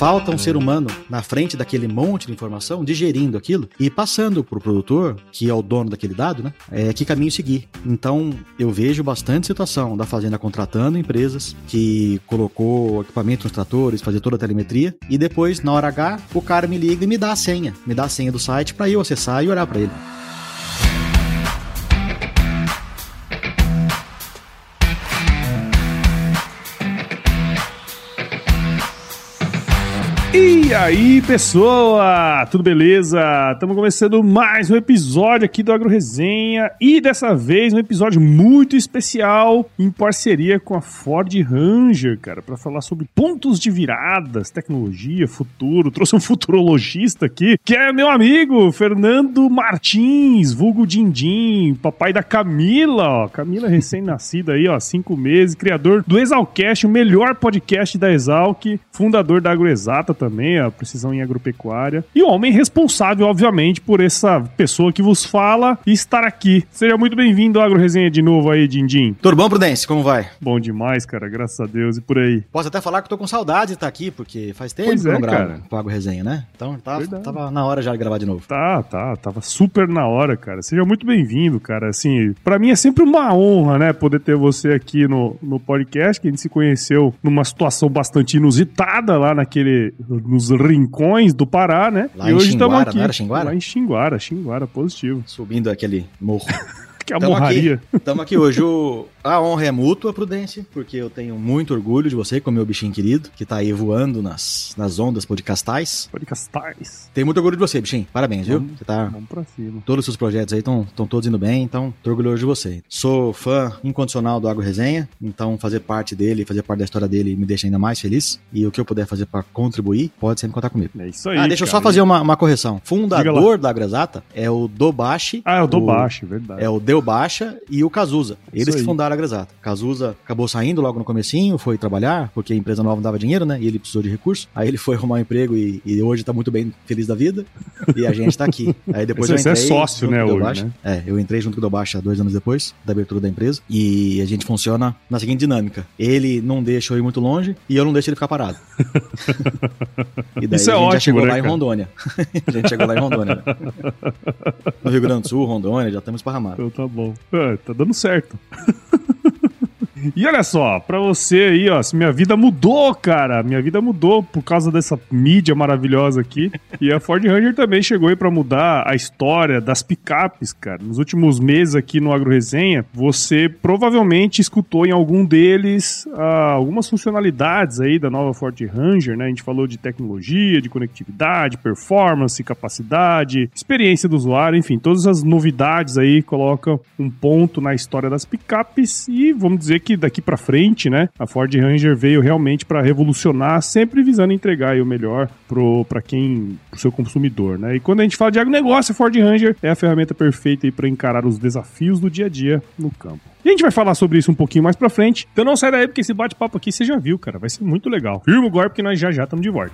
falta um ser humano na frente daquele monte de informação, digerindo aquilo e passando pro produtor, que é o dono daquele dado, né? É, que caminho seguir. Então, eu vejo bastante situação da fazenda contratando empresas que colocou equipamento nos tratores, fazer toda a telemetria e depois, na hora H, o cara me liga e me dá a senha, me dá a senha do site para eu acessar e olhar para ele. E aí, pessoa? Tudo beleza? Estamos começando mais um episódio aqui do Agro Resenha e dessa vez um episódio muito especial em parceria com a Ford Ranger, cara, para falar sobre pontos de viradas, tecnologia, futuro. Trouxe um futurologista aqui, que é meu amigo Fernando Martins, vulgo Dindim, papai da Camila, ó. Camila recém-nascida aí, ó, cinco meses, criador do Exalcast, o melhor podcast da Exalc, fundador da AgroExata também, a precisão em agropecuária. E o homem responsável, obviamente, por essa pessoa que vos fala e estar aqui. Seja muito bem-vindo ao Agro Resenha de novo aí, Dindim. Tudo bom, Prudência? Como vai? Bom demais, cara, graças a Deus e por aí. Posso até falar que tô com saudade de estar aqui, porque faz tempo Pois que eu é, não gravo cara. com o Agro Resenha, né? Então tava, Verdade. tava na hora já de gravar de novo. Tá, tá, tava super na hora, cara. Seja muito bem-vindo, cara. Assim, pra mim é sempre uma honra, né, poder ter você aqui no, no podcast, que a gente se conheceu numa situação bastante inusitada lá naquele, nos rincões do Pará, né? Lá e hoje estamos aqui. não era Xinguara? Lá em Xinguara, Xinguara, positivo. Subindo aquele morro. Que é a Tamo morraria. aqui, aqui hoje. O- a honra é mútua, Prudência, porque eu tenho muito orgulho de você, como meu bichinho querido, que tá aí voando nas, nas ondas podcastais. Podcastais. Tenho muito orgulho de você, bichinho. Parabéns, viu? Vamos- Você tá. Vamos pra cima. Todos os seus projetos aí estão todos indo bem, então tô orgulhoso de você. Sou fã incondicional do Agro Resenha, então fazer parte dele, fazer parte da história dele me deixa ainda mais feliz. E o que eu puder fazer pra contribuir, pode sempre contar comigo. É isso aí. ah, deixa eu só cara. fazer uma, uma correção. Fundador da AgroExata é o Dobashi. Ah, eu dou baixo, verdade. É o Deu Baixa e o Cazuza. Eles que fundaram a AgroExata. Cazuza acabou saindo logo no comecinho, foi trabalhar, porque a empresa nova não dava dinheiro, né? E ele precisou de recurso. Aí ele foi arrumar um emprego e, e hoje tá muito bem feliz da vida. E a gente tá aqui. Aí depois Você- eu você é entrei. sócio, né, hoje, Baixa. né? É, eu entrei junto com o Baixa dois anos depois da abertura da empresa. E a gente funciona na seguinte dinâmica: ele não deixa eu ir muito longe e eu não deixo ele ficar parado. e daí Isso é a gente já ótimo, chegou né, lá em cara? Rondônia. a gente chegou lá em Rondônia. né? No Rio Grande do Sul, Rondônia, já estamos esparramados. Tá bom. É, tá dando certo. E olha só, pra você aí, ó, minha vida mudou, cara. Minha vida mudou por causa dessa mídia maravilhosa aqui. E a Ford Ranger também chegou aí pra mudar a história das picapes, cara. Nos últimos meses aqui no Agro Resenha, você provavelmente escutou em algum deles ah, algumas funcionalidades aí da nova Ford Ranger, né? A gente falou de tecnologia, de conectividade, performance, capacidade, experiência do usuário, enfim, todas as novidades aí colocam um ponto na história das picapes e vamos dizer que daqui pra frente, né, a Ford Ranger veio realmente pra revolucionar, sempre visando entregar o melhor pro para quem, pro seu consumidor, né? E quando a gente fala de agronegócio, a Ford Ranger é a ferramenta perfeita para encarar os desafios do dia a dia no campo. E a gente vai falar sobre isso um pouquinho mais pra frente. Então não sai daí, porque esse bate-papo aqui você já viu, cara. Vai ser muito legal. Firma o porque nós já já estamos de volta.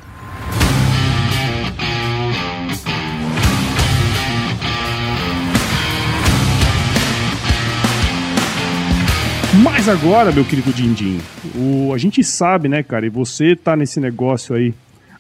Mas agora, meu querido Dindim, o, a gente sabe, né, cara, e você tá nesse negócio aí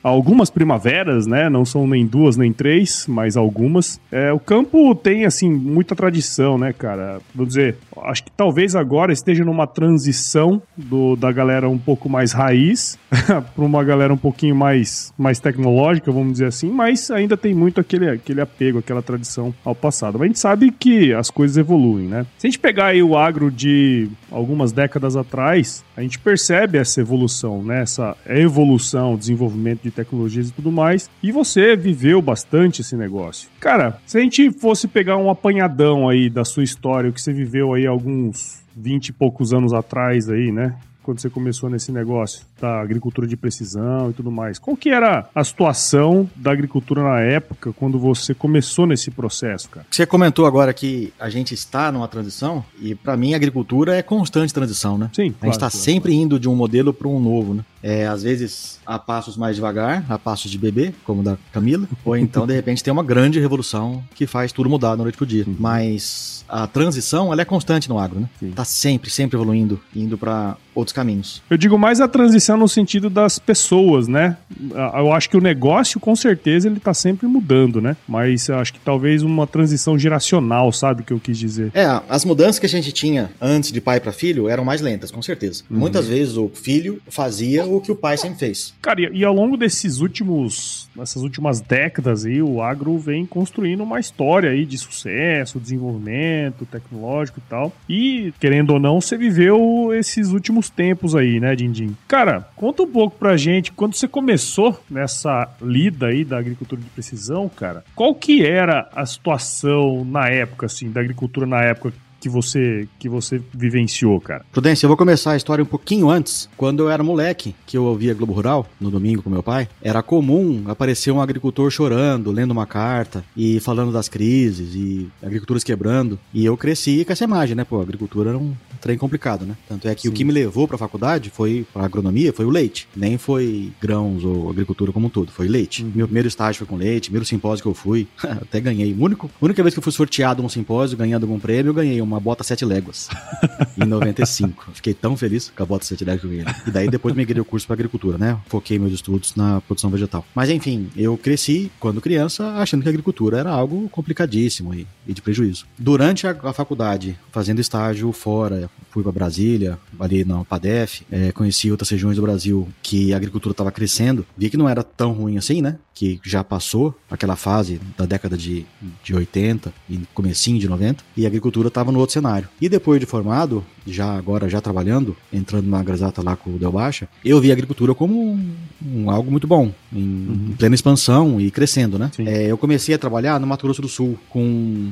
algumas primaveras, né? Não são nem duas nem três, mas algumas. É, o campo tem, assim, muita tradição, né, cara? Vou dizer, acho que talvez agora esteja numa transição do, da galera um pouco mais raiz para uma galera um pouquinho mais, mais tecnológica, vamos dizer assim, mas ainda tem muito aquele, aquele apego, aquela tradição ao passado. Mas a gente sabe que as coisas evoluem, né? Se a gente pegar aí o agro de algumas décadas atrás, a gente percebe essa evolução, né? Essa evolução, desenvolvimento de tecnologias e tudo mais. E você viveu bastante esse negócio. Cara, se a gente fosse pegar um apanhadão aí da sua história, o que você viveu aí alguns 20 e poucos anos atrás aí, né? Quando você começou nesse negócio da agricultura de precisão e tudo mais. Qual que era a situação da agricultura na época, quando você começou nesse processo, cara? Você comentou agora que a gente está numa transição, e para mim a agricultura é constante transição, né? Sim, A gente está sempre indo de um modelo para um novo, né? É, às vezes a passos mais devagar, a passos de bebê, como da Camila, ou então de repente tem uma grande revolução que faz tudo mudar da noite pro dia. Uhum. Mas a transição, ela é constante no agro, né? Sim. Tá sempre, sempre evoluindo, indo para outros caminhos. Eu digo mais a transição no sentido das pessoas, né? Eu acho que o negócio, com certeza, ele tá sempre mudando, né? Mas eu acho que talvez uma transição geracional, sabe o que eu quis dizer? É, as mudanças que a gente tinha antes de pai para filho eram mais lentas, com certeza. Uhum. Muitas vezes o filho fazia o que o pai sempre fez. Cara, e, ao longo desses últimos, nessas últimas décadas aí, o agro vem construindo uma história aí de sucesso, desenvolvimento tecnológico e tal. E, querendo ou não, você viveu esses últimos últimos tempos aí, né, Dindim? Cara, conta um pouco pra gente, quando você começou nessa lida aí da agricultura de precisão, cara, qual que era a situação na época, assim, da agricultura na época que você que você vivenciou, cara? Prudência, eu vou começar a história um pouquinho antes. Quando eu era moleque, que eu ouvia Globo Rural no domingo com meu pai, era comum aparecer um agricultor chorando, lendo uma carta e falando das crises e agriculturas quebrando. E eu cresci com essa imagem, né? Pô, agricultura era um trem complicado, né? Tanto é que Sim. o que me levou para a faculdade foi a agronomia, foi o leite. Nem foi grãos ou agricultura como um todo, foi leite. Uhum. Meu primeiro estágio foi com leite, primeiro simpósio que eu fui, até ganhei. Único, a única vez que eu fui sorteado num simpósio ganhando algum prêmio, eu ganhei uma bota sete léguas em 95. Fiquei tão feliz com a bota sete léguas que eu ganhei. E daí depois migrei o curso para agricultura, né? Foquei meus estudos na produção vegetal. Mas enfim, eu cresci quando criança achando que a agricultura era algo complicadíssimo e, e de prejuízo. Durante a, a, faculdade, fazendo estágio fora, fui para Brasília, ali na PADEF, é, conheci outras regiões do Brasil que a agricultura estava crescendo, vi que não era tão ruim assim, né? Que já passou aquela fase da década de, de 80 e comecinho de 90, e a agricultura estava no outro cenário. E depois de formado, já agora já trabalhando, entrando na Grazata lá com o Del Baixa, eu vi a agricultura como um, um algo muito bom, em, uhum. plena expansão e crescendo, né? É, eu comecei a trabalhar no Mato Grosso do Sul com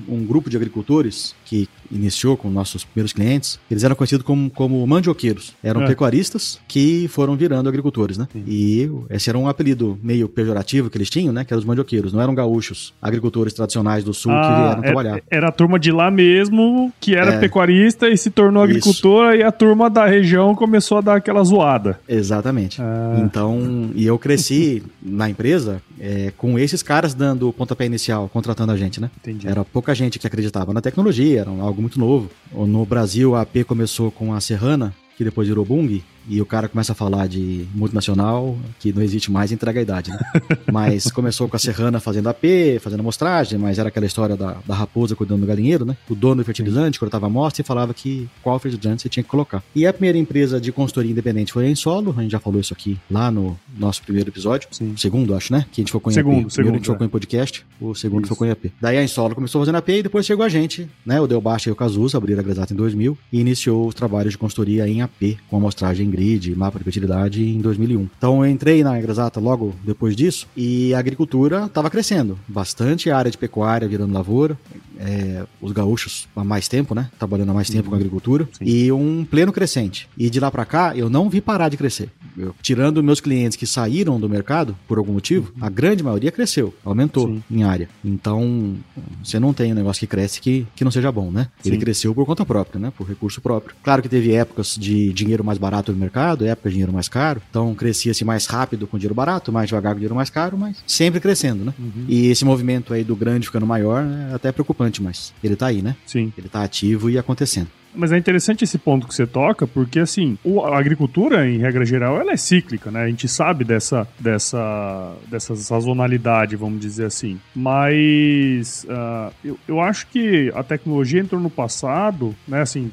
um grupo de agricultores que iniciou com nossos primeiros clientes. Eles eram conhecidos como, como mandioqueiros. Eram é. pecuaristas que foram virando agricultores, né? Sim. E esse era um apelido meio pejorativo que eles tinham, né? Que eram os mandioqueiros. Não eram gaúchos, agricultores tradicionais do Sul ah, que vieram era, trabalhar. Era a turma de lá mesmo que era é. pecuarista e se tornou agricultora Isso. e a turma da região começou a dar aquela zoada. Exatamente. Ah. Então, e eu cresci na empresa é, com esses caras dando o pontapé inicial, contratando a gente, né? Entendi. Era pouca gente que acreditava na tecnologia, era algo muito novo. No Brasil, a AP começou com a Serrana, que depois virou Bung, e o cara começa a falar de multinacional, que não existe mais, entrega a idade, né? mas começou com a Serrana fazendo AP, fazendo amostragem, mas era aquela história da, da raposa cuidando do galinheiro, né? O dono do fertilizante cortava a amostra e falava que qual fertilizante você tinha que colocar. E a primeira empresa de consultoria independente foi a Ensolo, a gente já falou isso aqui lá no nosso primeiro episódio. Sim. Segundo, acho, né? Que a gente focou em segundo. Segundo, a gente é. em podcast, o segundo isso. focou em AP. Daí a Ensolo começou fazendo AP e depois chegou a gente, né? O Delbaixa e o Cazuza abriram a Gresata em 2000 e iniciou os trabalhos de consultoria em AP, com amostragem grid, mapa de fertilidade em 2001. Então eu entrei na Exata logo depois disso e a agricultura estava crescendo. Bastante área de pecuária virando lavoura, é, os gaúchos há mais tempo, né? Trabalhando há mais tempo uhum. com agricultura Sim. e um pleno crescente. E de lá para cá eu não vi parar de crescer. Eu, tirando meus clientes que saíram do mercado por algum motivo, uhum. a grande maioria cresceu, aumentou Sim. em área. Então você não tem um negócio que cresce que, que não seja bom, né? Sim. Ele cresceu por conta própria, né? Por recurso próprio. Claro que teve épocas de dinheiro mais barato no mercado, épocas de dinheiro mais caro. Então crescia-se mais rápido com dinheiro barato, mais devagar com dinheiro mais caro, mas sempre crescendo, né? Uhum. E esse movimento aí do grande ficando maior é até preocupante, mas ele tá aí, né? Sim. Ele tá ativo e acontecendo. Mas é interessante esse ponto que você toca, porque assim, a agricultura, em regra geral, ela é cíclica, né? A gente sabe dessa, dessa, dessa sazonalidade, vamos dizer assim. Mas uh, eu, eu acho que a tecnologia entrou no passado, né? Assim,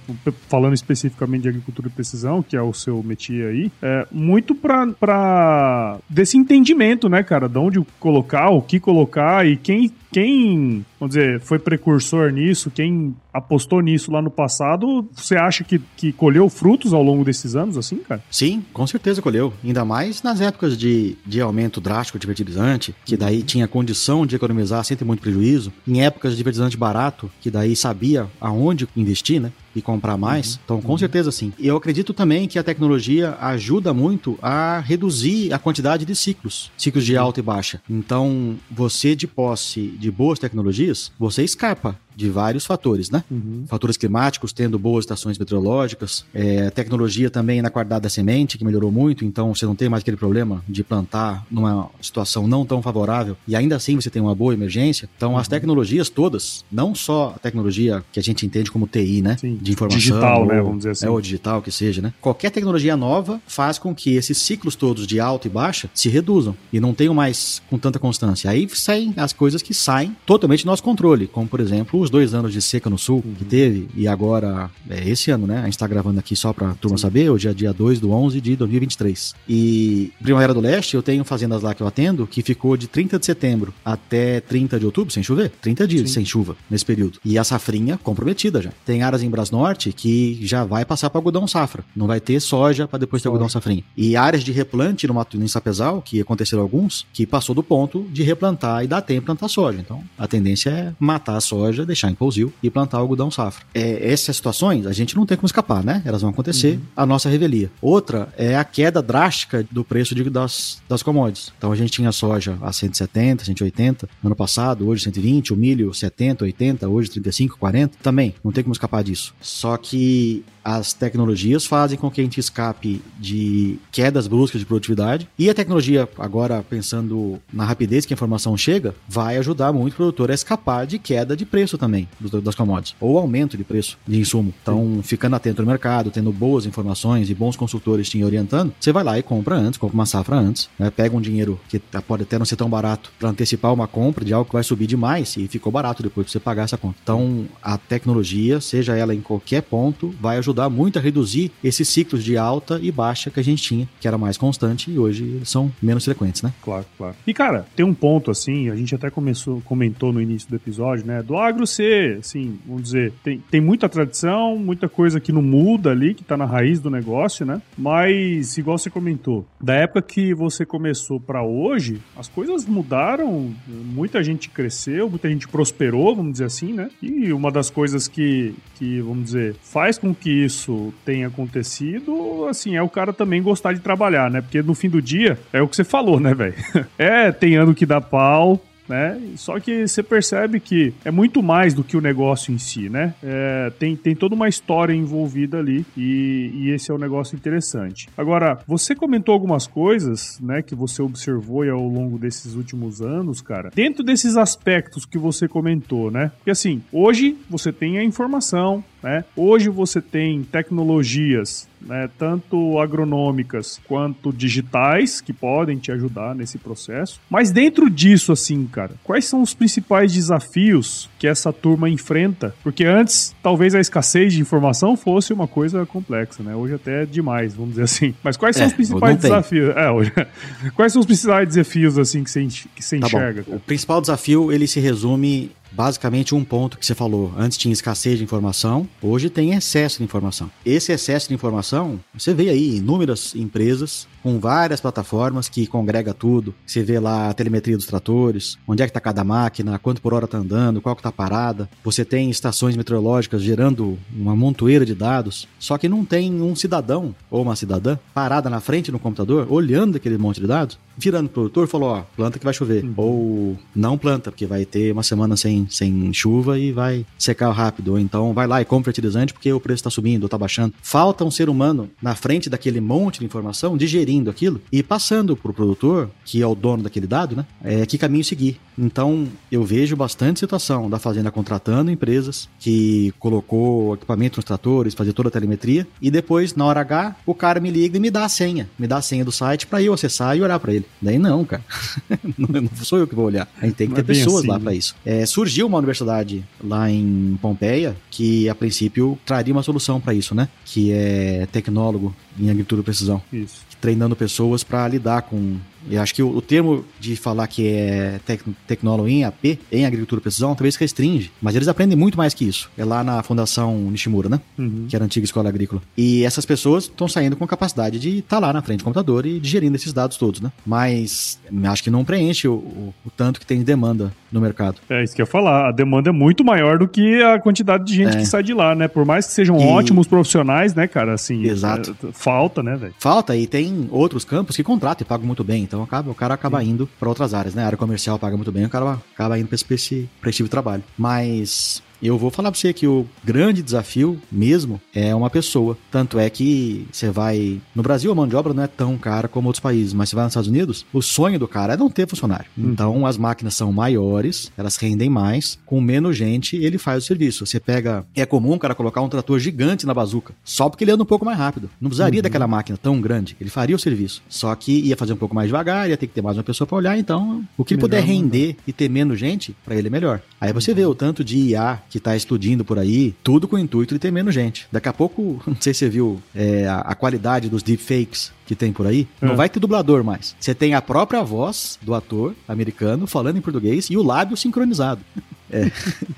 falando especificamente de agricultura de precisão, que é o seu métier aí, é muito para desse entendimento, né, cara? De onde colocar, o que colocar e quem quem, vamos dizer, foi precursor nisso, quem apostou nisso lá no passado, você acha que, que colheu frutos ao longo desses anos, assim, cara? Sim, com certeza colheu. Ainda mais nas épocas de, de aumento drástico de fertilizante, que daí uhum. tinha condição de economizar sem ter muito prejuízo. Em épocas de fertilizante barato, que daí sabia aonde investir, né? E comprar mais. Uhum. Então, com uhum. certeza sim. E eu acredito também que a tecnologia ajuda muito a reduzir a quantidade de ciclos, ciclos de alta e baixa. Então, você de posse de boas tecnologias, você escapa de vários fatores, né? Uhum. Fatores climáticos, tendo boas estações meteorológicas, é, tecnologia também na qualidade da semente, que melhorou muito, então você não tem mais aquele problema de plantar numa situação não tão favorável e ainda assim você tem uma boa emergência. Então, uhum. as tecnologias todas, não só a tecnologia que a gente entende como TI, né? Sim. De informação. Digital, né? ou, né? Vamos dizer assim. É, ou digital, que seja, né? Qualquer tecnologia nova faz com que esses ciclos todos de alta e baixa se reduzam e não tenham mais com tanta constância. Aí saem as coisas que saem totalmente do nosso controle, como por exemplo os dois anos de seca no sul uhum. que teve e agora é esse ano, né? A gente está gravando aqui só para a turma Sim. saber, hoje é dia 2 do 11 de 2023. E Primavera do Leste, eu tenho fazendas lá que eu atendo que ficou de 30 de setembro até 30 de outubro sem chover, 30 dias Sim. sem chuva nesse período. E a safrinha comprometida já. Tem áreas em Brasnorte que já vai passar para algodão safra, não vai ter soja para depois ter algodão safrinha. E áreas de replante no Mato em Sapezal, que aconteceram alguns, que passou do ponto de replantar e dar tempo plantar soja. Então, a tendência é matar a soja, deixar em pousio e plantar algodão safra. É, essas situações a gente não tem como escapar, né? Elas vão acontecer, uhum. a nossa revelia. Outra é a queda drástica do preço de, das, das commodities. Então, a gente tinha soja a 170, 180 no ano passado, hoje 120, o milho 70, 80, hoje 35, 40. Também, não tem como escapar disso. Só que as tecnologias fazem com que a gente escape de quedas bruscas de produtividade e a tecnologia, agora pensando na rapidez que a informação chega, vai ajudar muito o produtor a escapar de queda de preço também das commodities ou aumento de preço de insumo. Então, ficando atento no mercado, tendo boas informações e bons consultores te orientando, você vai lá e compra antes, compra uma safra antes, né? pega um dinheiro que pode até não ser tão barato para antecipar uma compra de algo que vai subir demais e ficou barato depois para você pagar essa conta. Então, a tecnologia, seja ela em qualquer ponto, vai ajudar ajudar muito a reduzir esses ciclos de alta e baixa que a gente tinha, que era mais constante e hoje são menos frequentes, né? Claro, claro. E cara, tem um ponto assim, a gente até começou, comentou no início do episódio, né? Do agro ser, assim, vamos dizer, tem, tem muita tradição, muita coisa que não muda ali, que tá na raiz do negócio, né? Mas, igual você comentou, da época que você começou para hoje, as coisas mudaram, muita gente cresceu, muita gente prosperou, vamos dizer assim, né? E uma das coisas que, que vamos dizer, faz com que isso tenha acontecido, assim, é o cara também gostar de trabalhar, né? Porque no fim do dia, é o que você falou, né, velho? É, tem ano que dá pau, né? Só que você percebe que é muito mais do que o negócio em si, né? É, tem, tem toda uma história envolvida ali e, e, esse é um negócio interessante. Agora, você comentou algumas coisas, né, que você observou ao longo desses últimos anos, cara. Dentro desses aspectos que você comentou, né? Porque assim, hoje você tem a informação, né? Hoje você tem tecnologias né, tanto agronômicas quanto digitais que podem te ajudar nesse processo. Mas dentro disso, assim, cara, quais são os principais desafios que essa turma enfrenta? Porque antes, talvez a escassez de informação fosse uma coisa complexa, né? Hoje até é demais, vamos dizer assim. Mas quais são é, os principais desafios? É, hoje. quais são os principais desafios assim que você, que você tá enxerga? O principal desafio ele se resume basicamente um ponto que você falou. Antes tinha escassez de informação, hoje tem excesso de informação. Esse excesso de informação, você vê aí inúmeras empresas com várias plataformas que congrega tudo. Você vê lá a telemetria dos tratores, onde é que está cada máquina, quanto por hora está andando, qual que está parada. Você tem estações meteorológicas gerando uma montoeira de dados, só que não tem um cidadão ou uma cidadã parada na frente no computador, olhando aquele monte de dados, virando o produtor, falou, ó, planta que vai chover. Uhum. Ou não planta, porque vai ter uma semana sem, sem chuva e vai secar rápido. Ou então vai lá e compra fertilizante porque o preço está subindo ou está baixando. Falta um ser humano na frente daquele monte de informação, digerindo aquilo e passando para o produtor, que é o dono daquele dado, né? É, que caminho seguir. Então, eu vejo bastante situação da fazenda contratando empresas que colocou equipamento nos tratores, fazer toda a telemetria, e depois, na hora H, o cara me liga e me dá a senha. Me dá a senha do site para eu acessar e olhar para ele. Daí não, cara. não sou eu que vou olhar. A gente tem que ter é pessoas assim, lá para isso. É, surgiu uma universidade lá em Pompeia que, a princípio, traria uma solução para isso, né? Que é tecnólogo em agricultura precisão. Isso. Treinando pessoas para lidar com eu acho que o, o, termo de falar que é tec, tecnólogo em AP, em agricultura precisão, talvez restringe, mas eles aprendem muito mais que isso. É lá na Fundação Nishimura, né? Uhum. Que era a antiga escola agrícola. E essas pessoas estão saindo com a capacidade de estar tá lá na frente do computador e digerindo esses dados todos, né? Mas acho que não preenche o, o, o, tanto que tem de demanda no mercado. É isso que eu ia falar. A demanda é muito maior do que a quantidade de gente é. que sai de lá, né? Por mais que sejam e... ótimos profissionais, né, cara? Assim, Exato. É, falta, né, velho? Falta e tem outros campos que contratam e pagam muito bem. Então acaba, o cara acaba indo para outras áreas, né? A área comercial paga muito bem, o cara acaba indo para esse, pra esse tipo de trabalho. Mas Eu vou falar pra você que o grande desafio mesmo é uma pessoa. Tanto é que você vai. No Brasil, a mão de obra não é tão cara como outros países, mas você vai nos Estados Unidos, o sonho do cara é não ter funcionário. Hum. Então as máquinas são maiores, elas rendem mais, com menos gente ele faz o serviço. Você pega. É comum o cara colocar um trator gigante na bazuca, só porque ele anda um pouco mais rápido. Não precisaria uhum. daquela máquina tão grande. Ele faria o serviço. Só que ia fazer um pouco mais devagar, ia ter que ter mais uma pessoa para olhar. Então, o que ele puder render e ter menos gente, para ele é melhor. Aí você vê o tanto de IA que tá explodindo por aí, tudo com o intuito de ter menos gente. Daqui a pouco, não sei se você viu é, a, a qualidade dos deepfakes que tem por aí, não é. vai ter dublador mais. Você tem a própria voz do ator americano falando em português e o lábio sincronizado. É.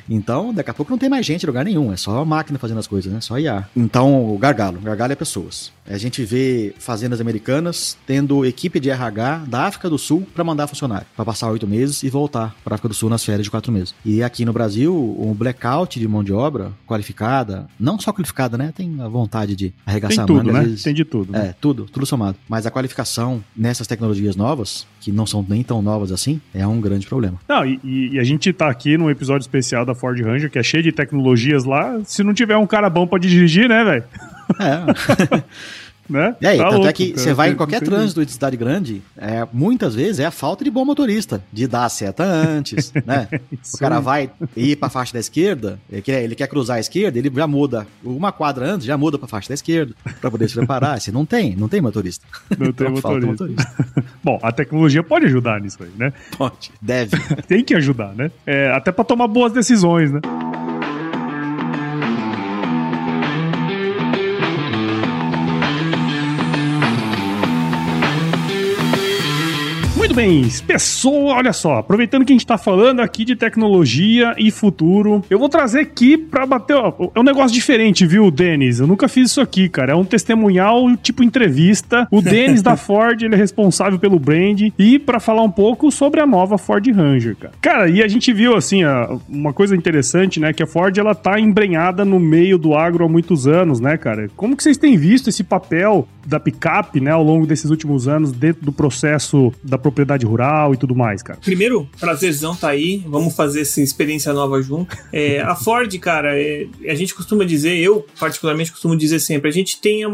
Então, daqui a pouco não tem mais gente em lugar nenhum, é só a máquina fazendo as coisas, né? Só IA. Então, o gargalo. O gargalo é pessoas. A gente vê fazendas americanas tendo equipe de RH da África do Sul para mandar funcionário, para passar oito meses e voltar para África do Sul nas férias de quatro meses. E aqui no Brasil, um blackout de mão de obra qualificada, não só qualificada, né? Tem a vontade de arregaçar tem tudo, a manga. Né? Vezes, tem de tudo. Né? É, tudo, tudo somado. Mas a qualificação nessas tecnologias novas, que não são nem tão novas assim, é um grande problema. Não, e, e a gente tá aqui num episódio especial da Ford Ranger, que é cheio de tecnologias lá. Se não tiver um cara bom para dirigir, né, velho? É. Né? E aí, tá tanto louco, é que você vai em qualquer trânsito de cidade grande, é, muitas vezes é a falta de bom motorista, de dar a seta antes, né? o cara vai ir pra faixa da esquerda, ele quer, ele quer cruzar a esquerda, ele já muda uma quadra antes, já muda pra faixa da esquerda, pra poder se preparar. Você não tem, não tem motorista. Não tem então, motorista. motorista. Bom, a tecnologia pode ajudar nisso aí, né? Pode, deve. tem que ajudar, né? É, até pra tomar boas decisões, né? Muito bem, pessoal, olha só, aproveitando que a gente tá falando aqui de tecnologia e futuro, eu vou trazer aqui pra bater, ó, é um negócio diferente, viu, Denis? Eu nunca fiz isso aqui, cara, é um testemunhal tipo entrevista. O Denis da Ford, ele é responsável pelo brand e para falar um pouco sobre a nova Ford Ranger, cara. Cara, e a gente viu, assim, uma coisa interessante, né, que a Ford, ela tá embrenhada no meio do agro há muitos anos, né, cara? Como que vocês têm visto esse papel da picape, né, ao longo desses últimos anos dentro do processo da propriedade propriedade rural e tudo mais, cara? Primeiro, prazerzão tá aí. Vamos fazer essa experiência nova junto. É, a Ford, cara, é, a gente costuma dizer, eu particularmente costumo dizer sempre, a gente tem a,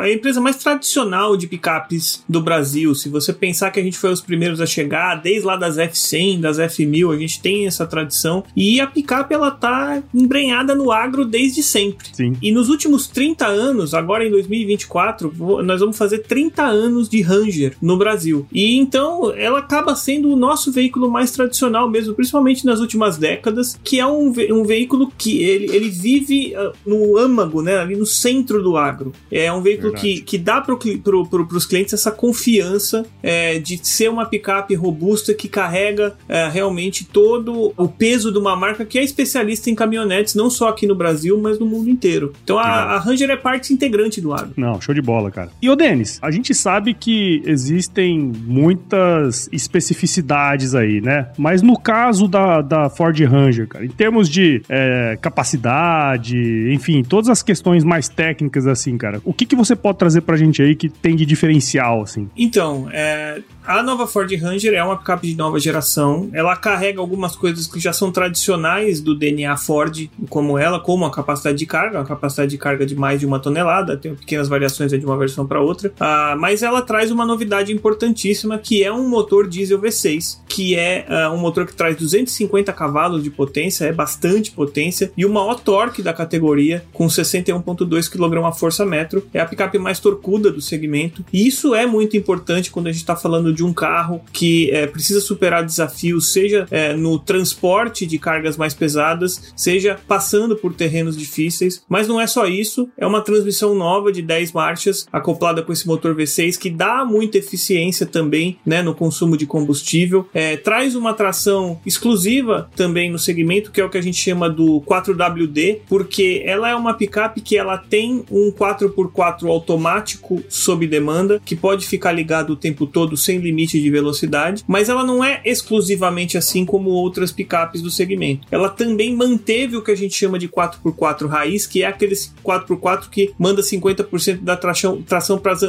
a, empresa mais tradicional de picapes do Brasil. Se você pensar que a gente foi os primeiros a chegar, desde lá das F100, das F1000, a gente tem essa tradição. E a picape, ela tá embrenhada no agro desde sempre. Sim. E nos últimos 30 anos, agora em 2024, nós vamos fazer 30 anos de Ranger no Brasil. E então então, ela acaba sendo o nosso veículo mais tradicional mesmo, principalmente nas últimas décadas, que é um, ve um veículo que ele, ele vive uh, no âmago, né, ali no centro do agro. É um veículo que, que dá para pro, pro, os clientes essa confiança é, de ser uma picape robusta que carrega é, realmente todo o peso de uma marca que é especialista em caminhonetes, não só aqui no Brasil, mas no mundo inteiro. Então a, a Ranger é parte integrante do agro. Não, show de bola, cara. E o Denis, a gente sabe que existem muitas muitas especificidades aí, né? Mas no caso da, da Ford Ranger, cara, em termos de é, capacidade, enfim, todas as questões mais técnicas, assim, cara, o que, que você pode trazer pra gente aí que tem de diferencial, assim? Então, é, a nova Ford Ranger é uma picape de nova geração. Ela carrega algumas coisas que já são tradicionais do DNA Ford, como ela, como a capacidade de carga, a capacidade de carga de mais de uma tonelada, tem pequenas variações de uma versão para outra. Uh, mas ela traz uma novidade importantíssima que é um motor diesel V6, que é uh, um motor que traz 250 cavalos de potência, é bastante potência, e o maior torque da categoria, com 61,2 kgfm. É a picape mais torcuda do segmento. E isso é muito importante quando a gente está falando de um carro que é, precisa superar desafios, seja é, no transporte de cargas mais pesadas, seja passando por terrenos difíceis. Mas não é só isso, é uma transmissão nova de 10 marchas acoplada com esse motor V6 que dá muita eficiência também né, no consumo de combustível. É, traz uma tração exclusiva também no segmento, que é o que a gente chama do 4WD, porque ela é uma picape que ela tem um 4x4 automático sob demanda, que pode ficar ligado o tempo todo sem limite de velocidade, mas ela não é exclusivamente assim como outras picapes do segmento. Ela também manteve o que a gente chama de 4x4 raiz, que é aquele 4x4 que manda 50% da tração,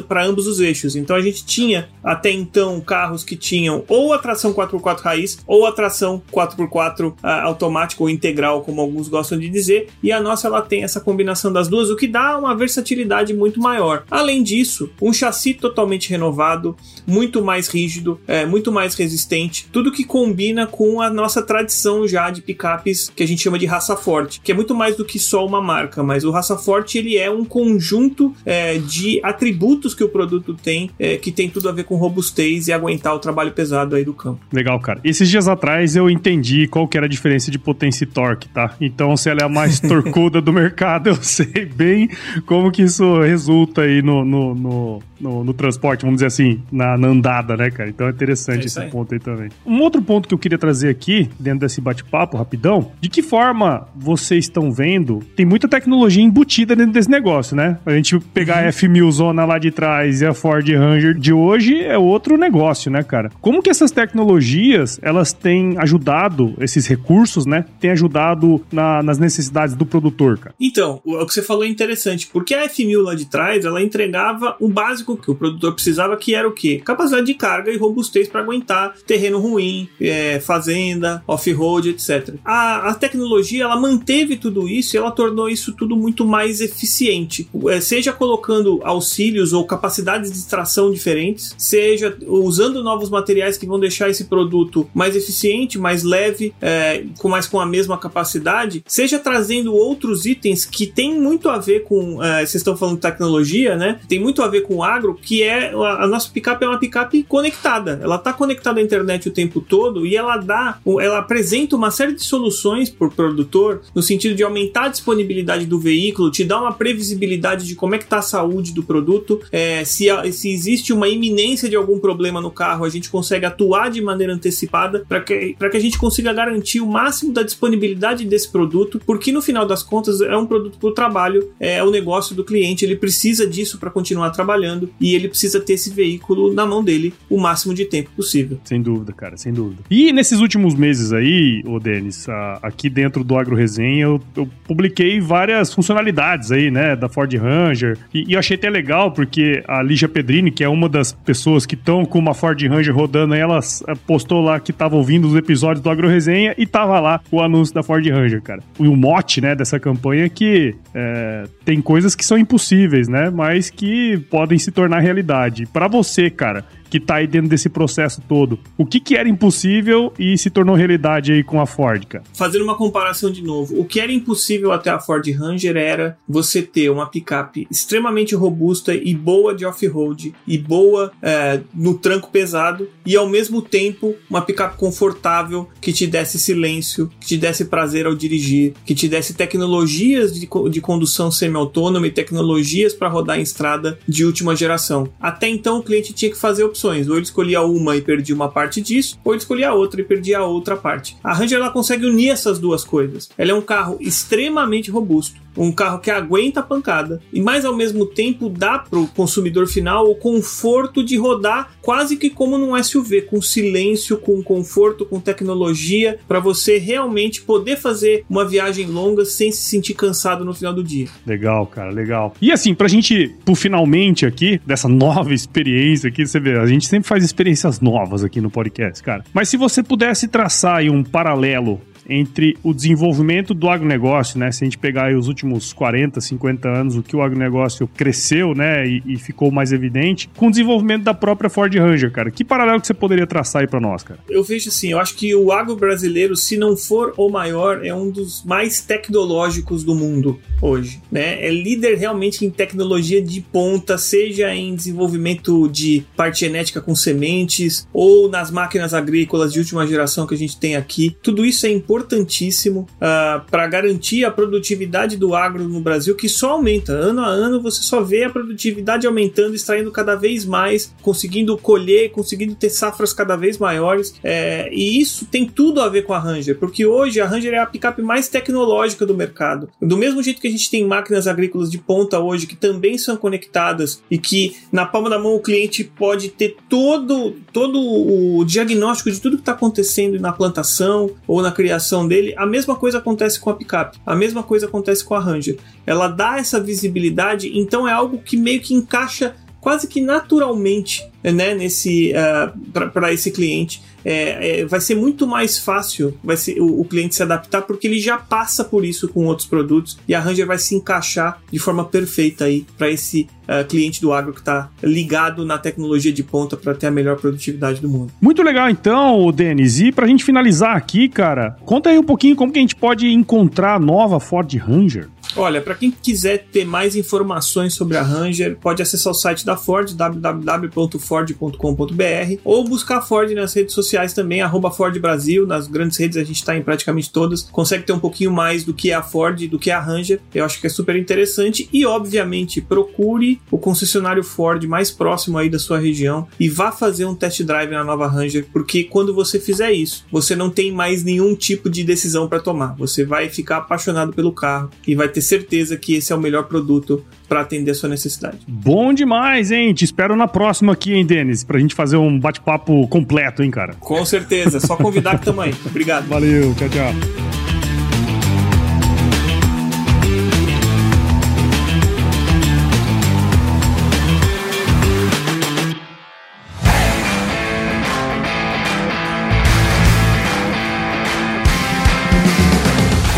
para ambos os eixos. Então a gente tinha até então carros que tinham ou a tração 4x4 raiz ou a tração 4x4 uh, automática ou integral, como alguns gostam de dizer, e a nossa ela tem essa combinação das duas, o que dá uma versatilidade muito maior. Além disso, um chassi totalmente renovado, muito mais rígido, é, muito mais resistente, tudo que combina com a nossa tradição já de picapes que a gente chama de raça forte, que é muito mais do que só uma marca, mas o raça forte ele é um conjunto é, de atributos que o produto tem, é, que tem tudo a ver com robustez e aguentar o trabalho pesado aí do campo. Legal, cara. Esses dias atrás eu entendi qual que era a diferença de potência e torque, tá? Então, se ela é a mais torcuda do mercado, eu sei bem como que isso resulta aí no, no, no, no, no transporte, vamos dizer assim, na, na, andada, né, cara? Então é interessante é esse aí. ponto aí também. Um outro ponto que eu queria trazer aqui, dentro desse bate-papo, rapidão, de que forma vocês estão vendo, tem muita tecnologia embutida dentro desse negócio, né? A gente pegar a F1000 Zona lá de trás e a Ford Ranger de hoje é outro negócio, né, cara? Como que essas tecnologias, elas têm ajudado, esses recursos, né, têm ajudado na, nas necessidades do produtor, cara? Então, o que você falou é interessante, porque a F1000 lá de trás, ela entregava o básico que o produtor precisava, que era o quê? Capacidade de carga e robustez para aguentar terreno ruim, é, fazenda, off-road, etc. A, a, tecnologia, ela manteve tudo isso e ela tornou isso tudo muito mais eficiente, é, seja colocando auxílios ou capacidades de extração diferentes, seja usando novos materiais que vão deixar esse produto mais eficiente, mais leve, é, com mais com a mesma capacidade, seja trazendo outros itens que tem muito a ver com, é, vocês estão falando de tecnologia, né? Tem muito a ver com agro, que é a, a nossa picape é uma picape conectada. Ela está conectada à internet o tempo todo e ela dá, ela apresenta uma série de soluções por produtor no sentido de aumentar a disponibilidade do veículo, te dar uma previsibilidade de como é que está a saúde do produto, é, se, se existe uma iminência de algum problema no carro, a gente consegue atuar de maneira antecipada para que, que a gente consiga garantir o máximo da disponibilidade desse produto, porque no final das contas é um produto para o trabalho, é o negócio do cliente, ele precisa disso para continuar trabalhando e ele precisa ter esse veículo na mão dele o máximo de tempo possível. Sem dúvida, cara, sem dúvida. E nesses últimos meses aí, ô Denis, aqui dentro do Agro Resenha, eu, eu, publiquei várias funcionalidades aí, né, da Ford Ranger. E, e achei até legal, porque a Lígia Pedrini, que é uma das pessoas que estão com uma Ford Ranger rodando aí, ela eh, postou lá que estava ouvindo os episódios do Agro Resenha e tava lá o anúncio da Ford Ranger, cara. E o mote, né, dessa campanha é que é, tem coisas que são impossíveis, né, mas que podem se tornar realidade. Para você, cara, que tá aí dentro desse processo todo. O que, que era impossível e se tornou realidade aí com a Ford, cara? Fazendo uma comparação de novo, o que era impossível até a Ford Ranger era você ter uma picape extremamente robusta e boa de off-road e boa é, no tranco pesado e ao mesmo tempo uma picape confortável que te desse silêncio, que te desse prazer ao dirigir, que te desse tecnologias de, de condução semi-autônoma e tecnologias para rodar em estrada de última geração. Até então o cliente tinha que fazer opções. Ou ele escolhia uma e perdia uma parte disso, ou ele escolhia outra e perdia a outra parte. A Ranger ela consegue unir essas duas coisas. Ela é um carro extremamente robusto um carro que aguenta a pancada e mais ao mesmo tempo dá para o consumidor final o conforto de rodar quase que como num SUV, com silêncio, com conforto, com tecnologia, para você realmente poder fazer uma viagem longa sem se sentir cansado no final do dia. Legal, cara, legal. E assim, pra gente, por finalmente aqui, dessa nova experiência aqui, você vê, a gente sempre faz experiências novas aqui no podcast, cara. Mas se você pudesse traçar aí um paralelo entre o desenvolvimento do agronegócio, né? Se a gente pegar os últimos 40, 50 anos, o que o agronegócio cresceu, né? E, e, ficou mais evidente, com o desenvolvimento da própria Ford Ranger, cara. Que paralelo que você poderia traçar aí para nós, cara? Eu vejo assim, eu acho que o agro brasileiro, se não for o maior, é um dos mais tecnológicos do mundo hoje, né? É líder realmente em tecnologia de ponta, seja em desenvolvimento de parte genética com sementes ou nas máquinas agrícolas de última geração que a gente tem aqui. Tudo isso é importante importantíssimo uh, ah, para garantir a produtividade do agro no Brasil, que só aumenta. Ano a ano você só vê a produtividade aumentando, extraindo cada vez mais, conseguindo colher, conseguindo ter safras cada vez maiores. É, e isso tem tudo a ver com a Ranger, porque hoje a Ranger é a picape mais tecnológica do mercado. Do mesmo jeito que a gente tem máquinas agrícolas de ponta hoje que também são conectadas e que na palma da mão o cliente pode ter todo, todo o diagnóstico de tudo que está acontecendo na plantação ou na criação dele, a mesma coisa acontece com a picape, a mesma coisa acontece com a Ranger. Ela dá essa visibilidade, então é algo que meio que encaixa quase que naturalmente né, nesse uh, ah, para esse cliente é, é, vai ser muito mais fácil vai ser o, o, cliente se adaptar porque ele já passa por isso com outros produtos e a Ranger vai se encaixar de forma perfeita aí para esse uh, cliente do agro que está ligado na tecnologia de ponta para ter a melhor produtividade do mundo. Muito legal então, Denis. E para a gente finalizar aqui, cara, conta aí um pouquinho como que a gente pode encontrar a nova Ford Ranger. Olha, para quem quiser ter mais informações sobre a Ranger, pode acessar o site da Ford, www.ford.com.br, ou buscar a Ford nas redes sociais também, Ford Brasil, nas grandes redes a gente está em praticamente todas, consegue ter um pouquinho mais do que é a Ford, do que é a Ranger, eu acho que é super interessante, e obviamente procure o concessionário Ford mais próximo aí da sua região e vá fazer um test drive na nova Ranger, porque quando você fizer isso, você não tem mais nenhum tipo de decisão para tomar, você vai ficar apaixonado pelo carro e vai ter certeza que esse é o melhor produto para atender a sua necessidade. Bom demais, hein? Te espero na próxima aqui, hein, Denis? Pra gente fazer um bate-papo completo, hein, cara? Com certeza. Só convidar que também. Obrigado. Valeu. Tchau, tchau.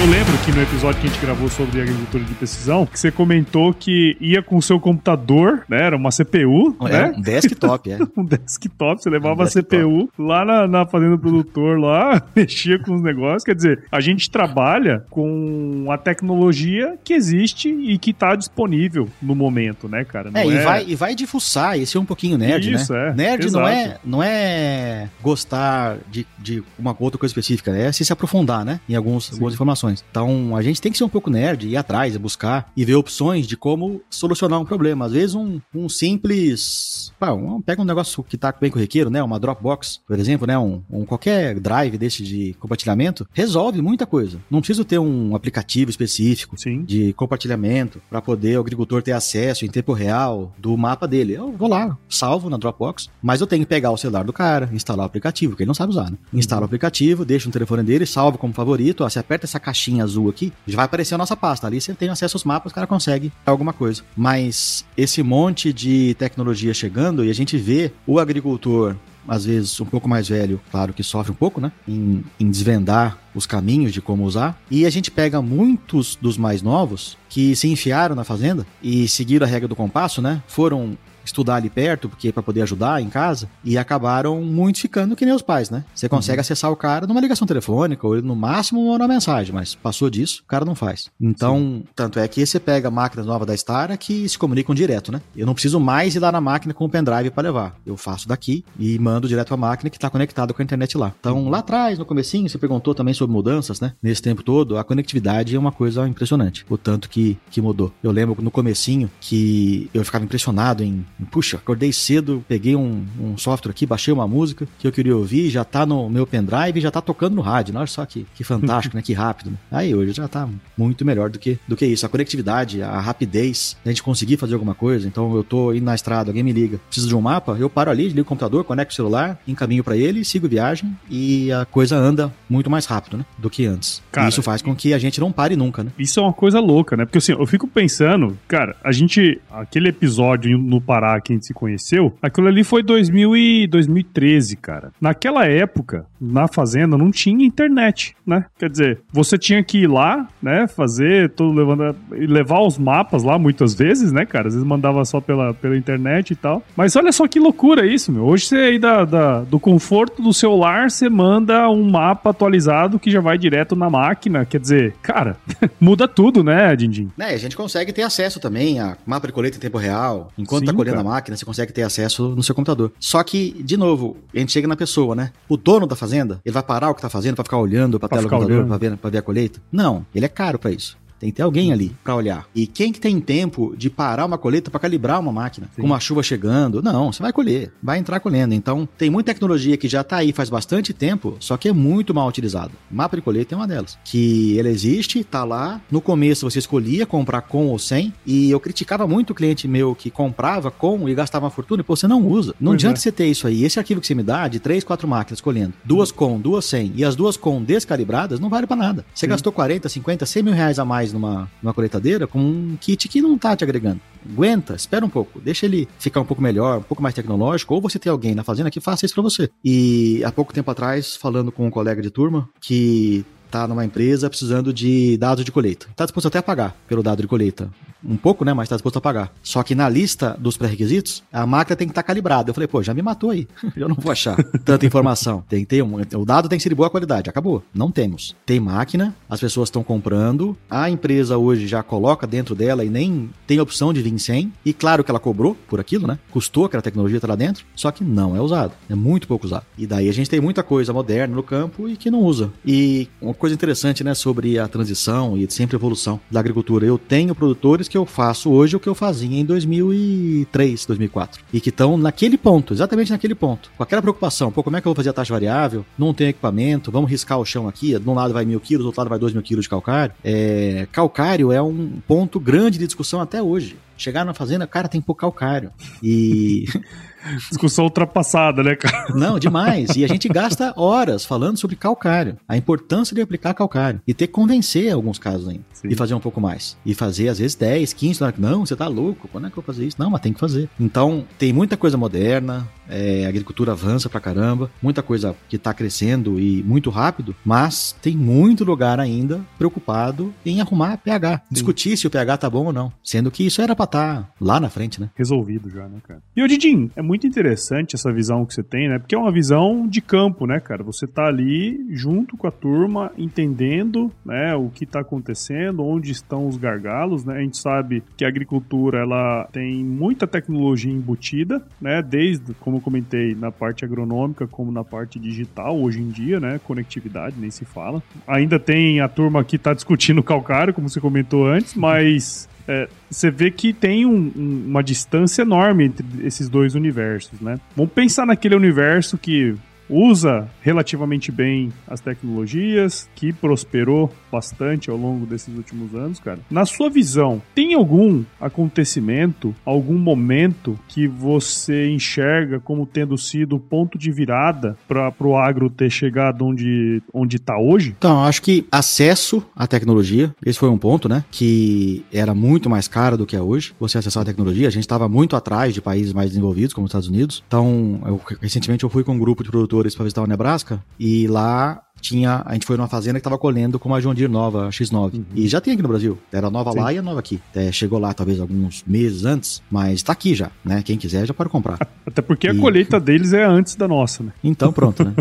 Aqui no episódio que a gente gravou sobre agricultura de precisão, que você comentou que ia com o seu computador, né? Era uma CPU, é, né? Um desktop, é. um desktop, você levava um a CPU lá na, na fazenda do produtor, lá, mexia com os negócios. Quer dizer, a gente trabalha com a tecnologia que existe e que está disponível no momento, né, cara? É, é... E, vai, e vai difuçar, esse é um pouquinho nerd, Isso, né? É. Nerd não é, não é gostar de, de uma outra coisa específica, é se se aprofundar, né? Em alguns, algumas informações. Então, então, a gente tem que ser um pouco nerd, ir atrás, buscar e ver opções de como solucionar um problema. Às vezes, um, um simples. Pá, um, pega um negócio que tá bem corriqueiro, né? Uma Dropbox, por exemplo, né? Um, um, qualquer drive desse de compartilhamento, resolve muita coisa. Não preciso ter um aplicativo específico Sim. de compartilhamento para poder o agricultor ter acesso em tempo real do mapa dele. Eu vou lá, salvo na Dropbox, mas eu tenho que pegar o celular do cara, instalar o aplicativo, que ele não sabe usar, né? Instala o aplicativo, deixa no telefone dele, salva como favorito. Ó, você aperta essa caixinha azul aqui, já vai aparecer a nossa pasta. Ali você tem acesso aos mapas, o cara consegue alguma coisa. Mas esse monte de tecnologia chegando e a gente vê o agricultor às vezes um pouco mais velho, claro que sofre um pouco, né? Em, em, desvendar os caminhos de como usar. E a gente pega muitos dos mais novos que se enfiaram na fazenda e seguiram a regra do compasso, né? Foram estudar ali perto, porque para poder ajudar em casa, e acabaram muito ficando que nem os pais, né? Você consegue uhum. acessar o cara numa ligação telefônica, ou no máximo uma mensagem, mas passou disso, o cara não faz. Então, Sim. tanto é que você pega máquinas novas da Star que se comunicam direto, né? Eu não preciso mais ir lá na máquina com o pendrive para levar. Eu faço daqui e mando direto a máquina que está conectado com a internet lá. Então, uhum. lá atrás, no comecinho, você perguntou também sobre mudanças, né? Nesse tempo todo, a conectividade é uma coisa impressionante. O tanto que, que mudou. Eu lembro no comecinho que eu ficava impressionado em puxa, acordei cedo, peguei um, um, software aqui, baixei uma música que eu queria ouvir, já tá no meu pendrive, já tá tocando no rádio. Olha só que, que fantástico, né? Que rápido. Né? Aí hoje já tá muito melhor do que, do que isso. A conectividade, a rapidez, a gente conseguir fazer alguma coisa. Então eu tô indo na estrada, alguém me liga, preciso de um mapa, eu paro ali, ligo o computador, conecto o celular, encaminho para ele, sigo viagem e a coisa anda muito mais rápido, né? Do que antes. Cara, isso faz com que a gente não pare nunca, né? Isso é uma coisa louca, né? Porque assim, eu fico pensando, cara, a gente, aquele episódio no Pará que a gente se conheceu, aquilo ali foi 2000 e 2013, cara. Naquela época, na fazenda, não tinha internet, né? Quer dizer, você tinha que ir lá, né? Fazer todo levando levar os mapas lá muitas vezes, né, cara? Às vezes mandava só pela, pela internet e tal. Mas olha só que loucura isso, meu. Hoje você aí da, da do conforto do seu lar, você manda um mapa atualizado que já vai direto na máquina. Quer dizer, cara, muda tudo, né, Dindim? Né, a gente consegue ter acesso também a mapa de coleta em tempo real, enquanto Sim, tá colhendo na máquina, você consegue ter acesso no seu computador. Só que, de novo, a gente chega na pessoa, né? O dono da fazenda, ele vai parar o que tá fazendo para ficar olhando pra, pra tela do computador pra ver, pra ver a colheita? Não, ele é caro para isso. Tem que ter alguém ali para olhar. E quem que tem tempo de parar uma colheita para calibrar uma máquina? Sim. Com uma chuva chegando? Não, você vai colher, vai entrar colhendo. Então, tem muita tecnologia que já tá aí faz bastante tempo, só que é muito mal utilizada. Mapa de colheita é uma delas. Que ela existe, tá lá. No começo você escolhia comprar com ou sem, e eu criticava muito o cliente meu que comprava com e gastava uma fortuna, e pô, você não usa. Não pois adianta é. você ter isso aí. Esse arquivo que você me dá de três, quatro máquinas escolhendo, duas com, duas sem, e as duas com descalibradas, não vale para nada. Você Sim. gastou 40, 50, 100 mil reais a mais mais numa, numa coletadeira com um kit que não tá te agregando. Aguenta, espera um pouco, deixa ele ficar um pouco melhor, um pouco mais tecnológico, ou você tem alguém na fazenda que faça isso para você. E há pouco tempo atrás, falando com um colega de turma que tá numa empresa precisando de dados de colheita. Tá disposto até a pagar pelo dado de colheita. Um pouco, né? Mas tá disposto a pagar. Só que na lista dos pré-requisitos, a máquina tem que estar tá calibrada. Eu falei, pô, já me matou aí. Eu não vou achar tanta informação. Tem que ter um. O dado tem que ser de boa qualidade. Acabou. Não temos. Tem máquina, as pessoas estão comprando. A empresa hoje já coloca dentro dela e nem tem opção de vir sem. E claro que ela cobrou por aquilo, né? Custou aquela tecnologia tá lá dentro. Só que não é usado. É muito pouco usado. E daí a gente tem muita coisa moderna no campo e que não usa. E uma coisa interessante, né, sobre a transição e sempre evolução da agricultura. Eu tenho produtores que eu faço hoje o que eu fazia em 2003, 2004. E que estão naquele ponto, exatamente naquele ponto. Com aquela preocupação, pô, como é que eu vou fazer a taxa variável? Não tenho equipamento, vamos riscar o chão aqui. De um lado vai mil quilos, do outro lado vai dois mil quilos de calcário. É, calcário é um ponto grande de discussão até hoje. Chegar na fazenda, cara, tem pouco calcário. E Discussão ultrapassada, né, cara? Não, demais. E a gente gasta horas falando sobre calcário, a importância de aplicar calcário e ter que convencer alguns casos ainda. Sim. E fazer um pouco mais. E fazer às vezes 10, 15, não, você tá louco, quando é que eu vou fazer isso? Não, mas tem que fazer. Então, tem muita coisa moderna, é, a agricultura avança pra caramba, muita coisa que tá crescendo e muito rápido, mas tem muito lugar ainda preocupado em arrumar pH, Sim. discutir se o pH tá bom ou não, sendo que isso era pra estar tá lá na frente, né? Resolvido já, né, cara? E o Didim, é muito interessante essa visão que você tem, né? Porque é uma visão de campo, né, cara? Você tá ali junto com a turma, entendendo, né, o que tá acontecendo, onde estão os gargalos, né? A gente sabe que a agricultura, ela tem muita tecnologia embutida, né? Desde, como eu comentei, na parte agronômica, como na parte digital, hoje em dia, né? Conectividade, nem se fala. Ainda tem a turma que tá discutindo calcário, como você comentou antes, mas é, você vê que tem um, um, uma distância enorme entre esses dois universos, né? Vamos pensar naquele universo que usa relativamente bem as tecnologias, que prosperou bastante ao longo desses últimos anos, cara. Na sua visão, tem algum acontecimento, algum momento que você enxerga como tendo sido ponto de virada para o agro ter chegado onde onde está hoje? Então, acho que acesso à tecnologia, esse foi um ponto, né, que era muito mais caro do que é hoje. Você acessar a tecnologia, a gente estava muito atrás de países mais desenvolvidos, como os Estados Unidos. Então, eu, recentemente eu fui com um grupo de produtores para visitar o Nebraska e lá tinha, a gente foi numa fazenda que estava colhendo com uma John Deere nova, X9. Uhum. E já tem aqui no Brasil. Era a nova Sim. lá e a nova aqui. É, chegou lá talvez alguns meses antes, mas está aqui já, né? Quem quiser já pode comprar. Até porque e... a colheita deles é antes da nossa, né? Então pronto, né?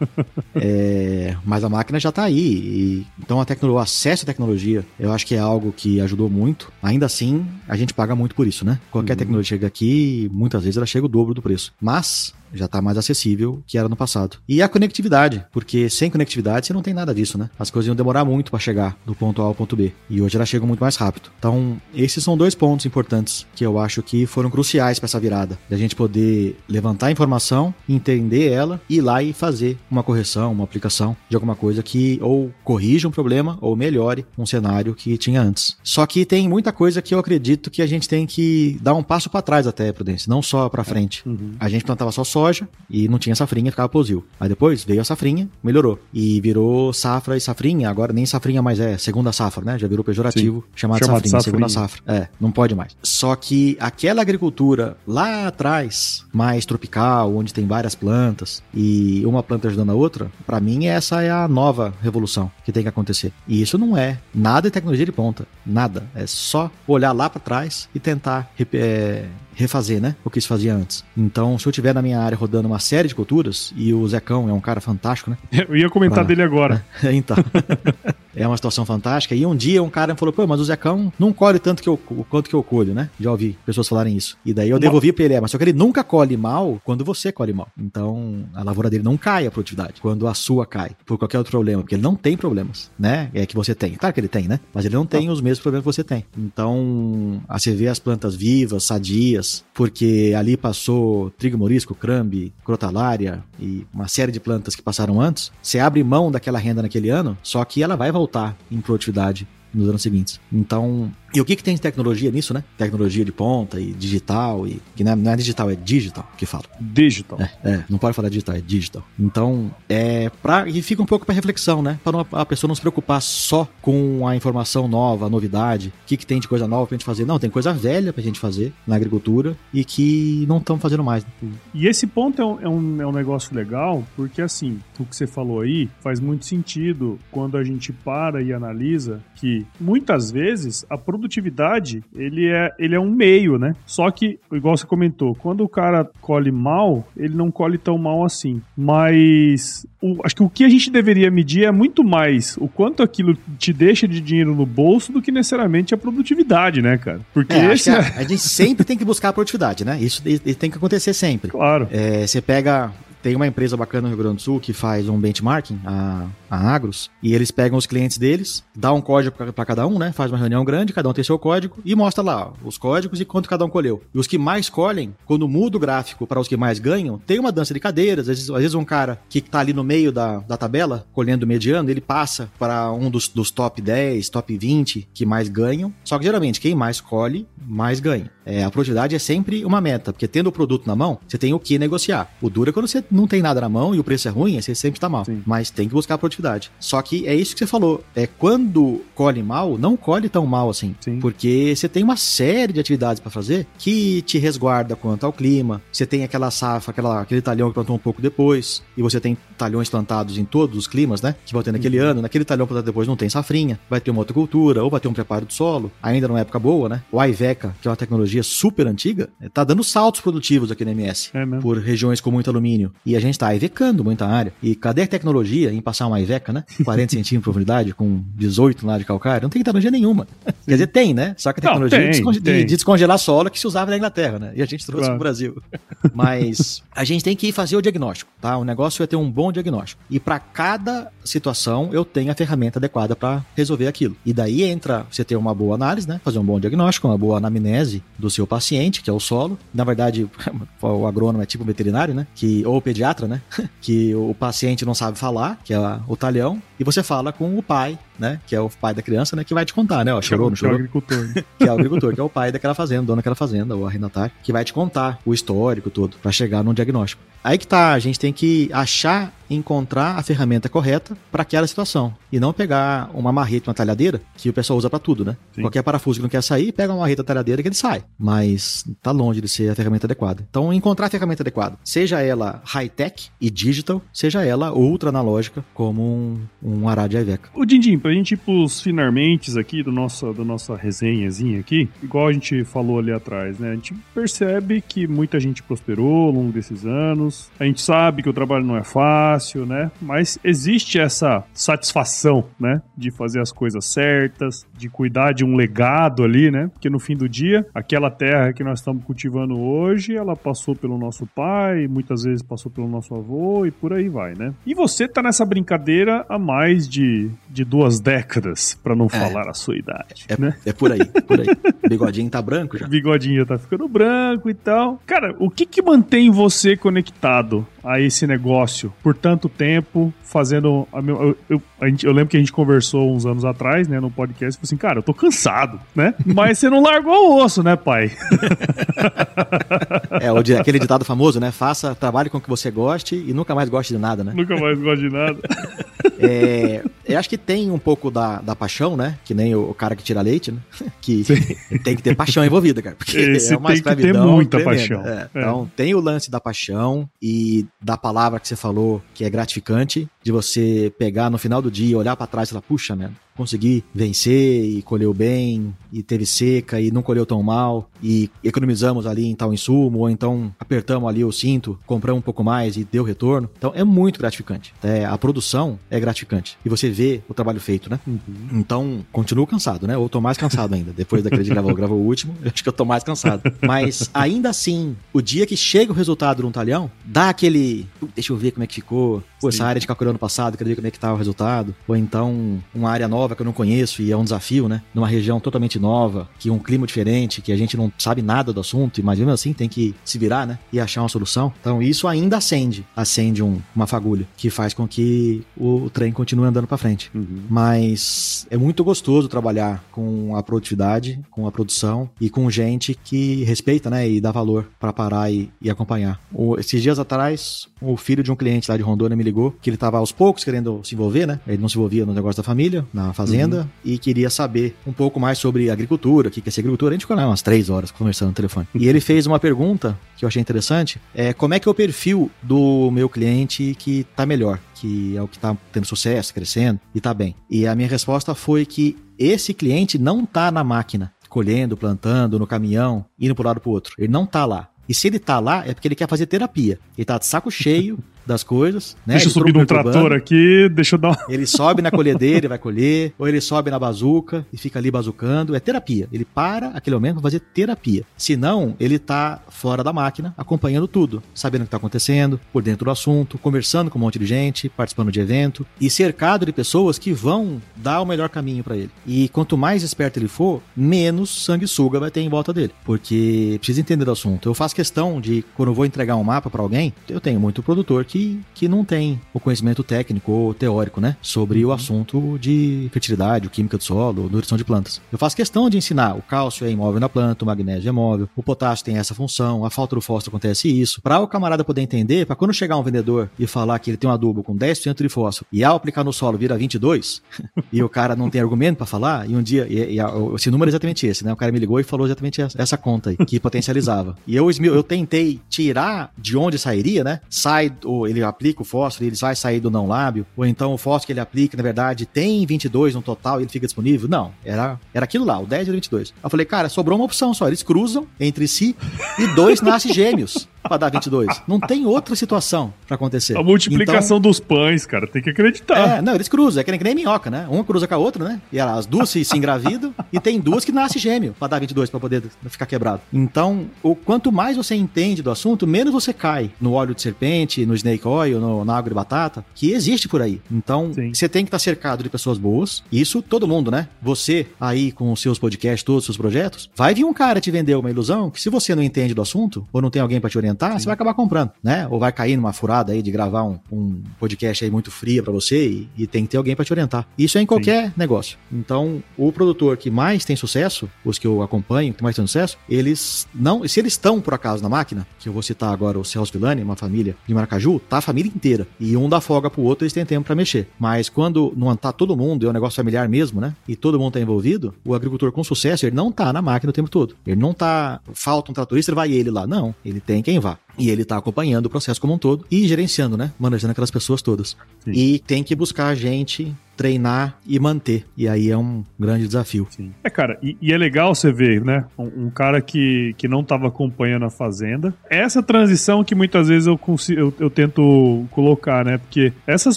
é, mas a máquina já está aí. E, então a tecnologia, o acesso à tecnologia, eu acho que é algo que ajudou muito. Ainda assim, a gente paga muito por isso, né? Qualquer uhum. tecnologia chega aqui, muitas vezes ela chega o dobro do preço. Mas já está mais acessível que era no passado. E a conectividade, porque sem conectividade você não tem nada disso, né? As coisas iam demorar muito para chegar do ponto A ao ponto B. E hoje elas chegam muito mais rápido. Então, esses são dois pontos importantes que eu acho que foram cruciais para essa virada. Da gente poder levantar a informação, entender ela, ir lá e fazer uma correção, uma aplicação de alguma coisa que ou corrija um problema ou melhore um cenário que tinha antes. Só que tem muita coisa que eu acredito que a gente tem que dar um passo para trás até, Prudência, não só para frente. Uhum. A gente plantava só soja e não tinha safrinha, ficava posil. Aí depois veio a safrinha, melhorou. E virou safra e safrinha, agora nem safrinha mais é, segunda safra, né? Já virou pejorativo, Sim. chamado, safrinha, safrinha, segunda safra. É, não pode mais. Só que aquela agricultura lá atrás, mais tropical, onde tem várias plantas e uma planta ajudando a outra, para mim essa é a nova revolução que tem que acontecer. E isso não é nada de tecnologia de ponta, nada. É só olhar lá para trás e tentar é, refazer, né? O que se fazia antes. Então, se eu tiver na minha área rodando uma série de culturas, e o Zecão é um cara fantástico, né? Eu ia comentar pra... dele agora. então. é uma situação fantástica. E um dia um cara falou, pô, mas o Zecão não colhe tanto que eu, quanto que eu colho, né? Já ouvi pessoas falarem isso. E daí eu devolvi pra ele, é, mas só que ele nunca colhe mal quando você colhe mal. Então a lavoura dele não cai a produtividade quando a sua cai por qualquer outro problema, porque ele não tem problemas, né? É que você tem. Claro que ele tem, né? Mas ele não tem os mesmos problemas que você tem. Então, a você vê as plantas vivas, sadias, porque ali passou trigo morisco, crambe, crotalária e uma série de plantas que passaram antes. Você abre mão daquela renda naquele ano, só que ela vai voltar em produtividade nos anos seguintes. Então, e o que, que tem de tecnologia nisso, né? Tecnologia de ponta e digital, e que não é, não é digital, é digital que fala. Digital. É, é, não pode falar digital, é digital. Então, é pra, e fica um pouco para reflexão, né? Para a pessoa não se preocupar só com a informação nova, a novidade, o que, que tem de coisa nova pra gente fazer. Não, tem coisa velha pra gente fazer na agricultura e que não estamos fazendo mais. E esse ponto é um, é, um, é um negócio legal, porque assim, o que você falou aí faz muito sentido quando a gente para e analisa que muitas vezes a produtividade ele é, ele é um meio, né? Só que, igual você comentou, quando o cara colhe mal, ele não colhe tão mal assim. Mas o, acho que o que a gente deveria medir é muito mais o quanto aquilo te deixa de dinheiro no bolso do que necessariamente a produtividade, né, cara? Porque é, esse a, é... a, gente sempre tem que buscar a produtividade, né? Isso, isso tem que acontecer sempre. Claro. É, você pega tem uma empresa bacana no Rio Grande do Sul que faz um benchmarking, a, a Agros, e eles pegam os clientes deles, dá um código para cada um, né? Faz uma reunião grande, cada um tem seu código e mostra lá os códigos e quanto cada um colheu. E os que mais colhem, quando muda o gráfico para os que mais ganham, tem uma dança de cadeiras. Às vezes, às vezes um cara que tá ali no meio da, da tabela, colhendo o mediano, ele passa para um dos, dos top 10, top 20 que mais ganham. Só que geralmente quem mais colhe, mais ganha. É, a produtividade é sempre uma meta, porque tendo o produto na mão, você tem o que negociar. O duro é quando você não tem nada na mão e o preço é ruim, você sempre está mal. Sim. Mas tem que buscar a produtividade. Só que é isso que você falou. É quando colhe mal, não colhe tão mal assim. Sim. Porque você tem uma série de atividades para fazer que te resguarda quanto ao clima. Você tem aquela safra, aquela, aquele talhão que plantou um pouco depois. E você tem talhões plantados em todos os climas, né? Que vão ter naquele uhum. ano. Naquele talhão plantado depois não tem safrinha. Vai ter uma outra cultura, ou vai ter um preparo do solo. Ainda numa época boa, né? O Iveca, que é uma tecnologia super antiga, tá dando saltos produtivos aqui no MS. É por regiões com muito alumínio. E a gente está ivecando muita área. E cadê a tecnologia em passar uma Iveca, né? 40 centímetros de profundidade com 18 lá de calcário? Não tem tecnologia nenhuma. Quer dizer, tem, né? Só que a tecnologia Não, tem, de, tem. de, descongelar solo que se usava na Inglaterra, né? E a gente trouxe claro. pro Brasil. Mas a gente tem que fazer o diagnóstico, tá? O negócio é ter um bom diagnóstico. E para cada situação, eu tenho a ferramenta adequada para resolver aquilo. E daí entra você ter uma boa análise, né? Fazer um bom diagnóstico, uma boa anamnese do seu paciente, que é o solo. Na verdade, o agrônomo é tipo veterinário, né? Que, ou o pediatra, né? que o paciente não sabe falar, que é o talhão, e você fala com o pai, né? Que é o pai da criança, né? Que vai te contar, né? Ó, chorou, não chorou? Que é o agricultor. Né? que é o agricultor, que é o pai daquela fazenda, dono daquela fazenda, ou arrendatário, que vai te contar o histórico todo, para chegar num diagnóstico. Aí que tá, a gente tem que achar encontrar a ferramenta correta para aquela situação e não pegar uma marreta, uma talhadeira que o pessoal usa para tudo, né? Sim. Qualquer parafuso que não quer sair, pega uma marreta, talhadeira que ele sai, mas tá longe de ser a ferramenta adequada. Então, encontrar a ferramenta adequada, seja ela high-tech e digital, seja ela ultra analógica, como um, um de Iveca. O Dindim, pra gente ir pros finalmente aqui do nosso, da nossa resenhazinha aqui, igual a gente falou ali atrás, né? A gente percebe que muita gente prosperou ao longo desses anos, a gente sabe que o trabalho não é fácil, né? Mas existe essa satisfação, né? De fazer as coisas certas, de cuidar de um legado ali, né? Porque no fim do dia, aquela terra que nós estamos cultivando hoje, ela passou pelo nosso pai, muitas vezes passou pelo nosso avô e por aí vai, né? E você tá nessa brincadeira há mais de, de duas décadas, para não é. falar a sua idade, é, né? É por aí, por aí. bigodinho tá branco já. Bigodinho já tá ficando branco e tal. Cara, o que que mantém você conectado a esse negócio por tanto tempo, fazendo. A meu, eu, eu, a gente, eu, lembro que a gente conversou uns anos atrás, né, no podcast, e falou assim, cara, eu tô cansado, né? Mas você não largou o osso, né, pai? é, o, aquele ditado famoso, né? Faça, trabalhe com o que você goste e nunca mais goste de nada, né? Nunca mais goste de nada. é, eu acho que tem um pouco da, da paixão, né? Que nem o, o cara que tira leite, né? Que Sim. tem que ter paixão envolvida, cara. Porque Esse é uma tem que ter muita tremenda. paixão. É, é. Então, tem o lance da paixão e da palavra que você falou, que é gratificante, de você pegar no final do dia, olhar para trás e falar, puxa, mano, conseguir vencer e colheu bem, e teve seca e não colheu tão mal, e economizamos ali em tal insumo, ou então apertamos ali o cinto, compramos um pouco mais e deu retorno. Então é muito gratificante. É, a produção é gratificante. E você vê o trabalho feito, né? Uhum. Então, continuo cansado, né? Ou tô mais cansado ainda. Depois daquele de gravou, gravou o último, eu acho que eu tô mais cansado. Mas ainda assim, o dia que chega o resultado num talhão, dá aquele. Deixa eu ver como é que ficou. Pô, essa área de calculou ano passado, quero ver como é que tá o resultado. Ou então, uma área nova que eu não conheço e é um desafio, né? Numa região totalmente nova, que um clima diferente, que a gente não sabe nada do assunto, mas mesmo assim tem que se virar, né? E achar uma solução. Então, isso ainda acende, acende um, uma fagulha, que faz com que o, trem continue andando para frente. Uhum. Mas é muito gostoso trabalhar com a produtividade, com a produção e com gente que respeita, né? E dá valor para parar e, e acompanhar. O, esses dias atrás, o filho de um cliente lá de Rondônia me ligou que ele estava aos poucos querendo se envolver, né? Ele não se envolvia no negócio da família, na fazenda, uhum. e queria saber um pouco mais sobre agricultura, o que é ser agricultura. A gente ficou lá umas três horas conversando no telefone. E ele fez uma pergunta que eu achei interessante: é como é que é o perfil do meu cliente que tá melhor, que é o que tá tendo sucesso, crescendo e tá bem. E a minha resposta foi que esse cliente não tá na máquina colhendo, plantando, no caminhão, indo para um lado para o outro. Ele não tá lá. E se ele tá lá, é porque ele quer fazer terapia. Ele tá de saco cheio das coisas, né? Deixa eu subir num trator aqui, deixa eu dar. Ele sobe na colhedeira e vai colher, ou ele sobe na bazuca e fica ali bazucando. É terapia. Ele para aquele momento para fazer terapia. Senão, ele tá fora da máquina, acompanhando tudo, sabendo o que tá acontecendo, por dentro do assunto, conversando com um monte de gente, participando de evento e cercado de pessoas que vão dar o melhor caminho para ele. E quanto mais esperto ele for, menos sanguessuga vai ter em volta dele, porque precisa entender do assunto. Eu faço questão de, quando eu vou entregar um mapa para alguém, eu tenho muito produtor que que, que não tem o conhecimento técnico ou teórico, né? Sobre o uhum. assunto de fertilidade, química do solo, nutrição de plantas. Eu faço questão de ensinar o cálcio é imóvel na planta, o magnésio é móvel, o potássio tem essa função, a falta do fósforo acontece isso. Para o camarada poder entender, para quando chegar um vendedor e falar que ele tem um adubo com 10% de fósforo e ao aplicar no solo vira 22, e o cara não tem argumento para falar, e um dia, e, e, esse número é exatamente esse, né? O cara me ligou e falou exatamente essa, essa conta aí, que potencializava. E eu, eu tentei tirar de onde sairia, né? Sai, ou ele aplica o fósforo ele vai sair do não lábio, ou então o fósforo que ele aplica, na verdade, tem 22 no total e ele fica disponível. Não, era, era aquilo lá, o 10 e o 22. Eu falei, cara, sobrou uma opção só, eles cruzam entre si e dois nascem gêmeos para dar 22. Não tem outra situação para acontecer. A multiplicação então, dos pães, cara, tem que acreditar. É, não, eles cruzam, é que nem, que nem minhoca, né? Uma cruza com a outra, né? E as duas se, se engravidam e tem duas que nascem gêmeo para dar 22 para poder ficar quebrado. Então, o quanto mais você entende do assunto, menos você cai no óleo de serpente, no snake oil, no, na água de batata, que existe por aí. Então, Sim. você tem que estar cercado de pessoas boas. Isso todo mundo, né? Você aí com os seus podcasts, todos os seus projetos, vai vir um cara te vender uma ilusão que se você não entende do assunto ou não tem alguém para te orientar, Sim. você vai acabar comprando, né? Ou vai cair numa furada aí de gravar um, um podcast aí muito fria para você e, e, tem que ter alguém para te orientar. Isso é em qualquer Sim. negócio. Então, o produtor que mais tem sucesso, os que eu acompanho, que mais tem sucesso, eles não, se eles estão por acaso na máquina, que eu vou citar agora o Celso Villani, uma família de Maracaju, tá a família inteira. E um dá folga pro outro, eles têm tempo para mexer. Mas quando não tá todo mundo, é um negócio familiar mesmo, né? E todo mundo tá envolvido, o agricultor com sucesso, ele não tá na máquina o tempo todo. Ele não tá, falta um tratorista, vai ele lá. Não, ele tem quem vá. E ele está acompanhando o processo como um todo e gerenciando, né? Manejando aquelas pessoas todas. Sim. E tem que buscar gente treinar e manter. E aí é um grande desafio. Sim. É, cara, e, e, é legal você ver, né? Um, um, cara que, que não estava acompanhando a Fazenda. Essa transição que muitas vezes eu, consigo, eu, eu, tento colocar, né? Porque essas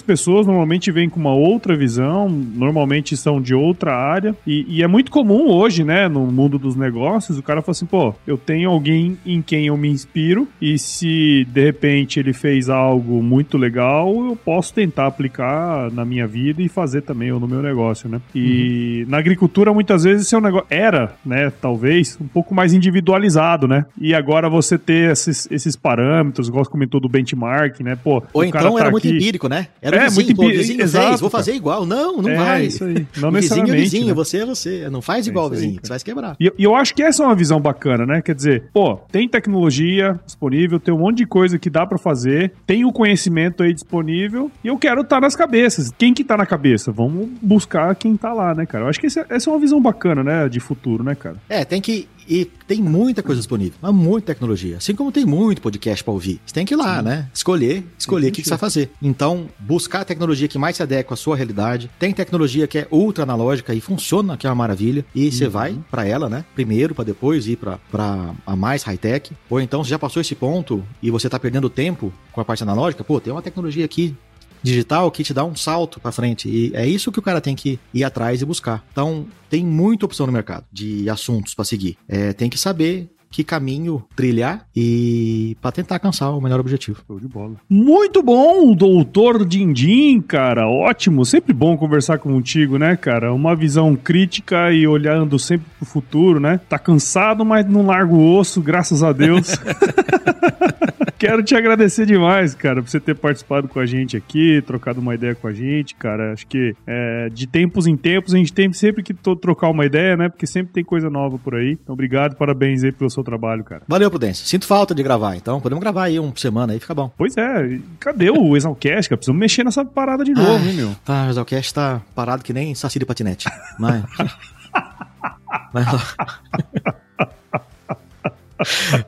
pessoas normalmente vêm com uma outra visão, normalmente são de outra área. E, e é muito comum hoje, né? No mundo dos negócios, o cara fala assim, pô, eu tenho alguém em quem eu me inspiro e se de repente ele fez algo muito legal, eu posso tentar aplicar na minha vida e fazer também, ou no meu negócio, né? E uhum. na agricultura, muitas vezes, seu negócio era, né, talvez, um pouco mais individualizado, né? E agora você ter esses, esses parâmetros, igual você comentou do benchmark, né? Pô, ou então tá era muito empírico, né? Era é, vizinho, muito empírico. Exato, vou fazer igual. Não, não é, vai. Isso aí. Não o vizinho é vizinho, né? você é você. Não faz é igual é vizinho, aí, você vai se quebrar. E, e eu acho que essa é uma visão bacana, né? Quer dizer, pô, tem tecnologia disponível, tem um monte de coisa que dá para fazer, tem o conhecimento aí disponível e eu quero estar tá nas cabeças. Quem que tá na cabeça? Vamos buscar quem tá lá, né, cara? Eu acho que essa, essa é uma visão bacana, né, de futuro, né, cara? É, tem que E tem muita coisa disponível, mas muita tecnologia. Assim como tem muito podcast para ouvir. Você tem que ir lá, Sim. né? Escolher, escolher o que, que, você vai fazer. Então, buscar a tecnologia que mais se adequa à sua realidade. Tem tecnologia que é ultra analógica e funciona, que é uma maravilha. E uhum. você vai para ela, né? Primeiro, para depois ir para a mais high-tech. Ou então, você já passou esse ponto e você tá perdendo tempo com a parte analógica, pô, tem uma tecnologia aqui digital que te dá um salto para frente. E é isso que o cara tem que ir atrás e buscar. Então, tem muita opção no mercado de assuntos para seguir. É, tem que saber que caminho trilhar e para tentar alcançar o melhor objetivo. Show de bola. Muito bom, doutor Dindim, cara. Ótimo, sempre bom conversar contigo, né, cara? Uma visão crítica e olhando sempre pro futuro, né? Tá cansado, mas não larga o osso, graças a Deus. Quero te agradecer demais, cara, por você ter participado com a gente aqui, trocado uma ideia com a gente, cara. Acho que é, de tempos em tempos a gente tem sempre que trocar uma ideia, né? Porque sempre tem coisa nova por aí. Então, obrigado, parabéns aí pelo seu trabalho, cara. Valeu, Prudência. Sinto falta de gravar, então podemos gravar aí uma semana aí, fica bom. Pois é, cadê o Exalcast, cara? Precisamos mexer nessa parada de novo, hein, meu? Tá, o Exalcast tá parado que nem saci de patinete. Mas. Mas.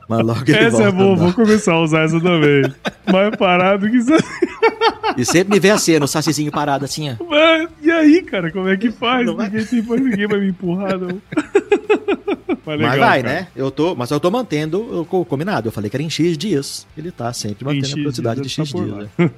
Mas logo ele Essa é boa, vou começar a usar essa também. Mais parado que isso. E sempre me vê assim, no sacizinho parado assim, ó. Mas, e aí, cara, como é que faz? Não ninguém, vai... ninguém vai me empurrar, não. Mas, legal, mas vai, cara. né? Eu tô, mas eu tô mantendo o combinado. Eu falei que era em X dias. Ele tá sempre mantendo a velocidade de X tá dias. Né?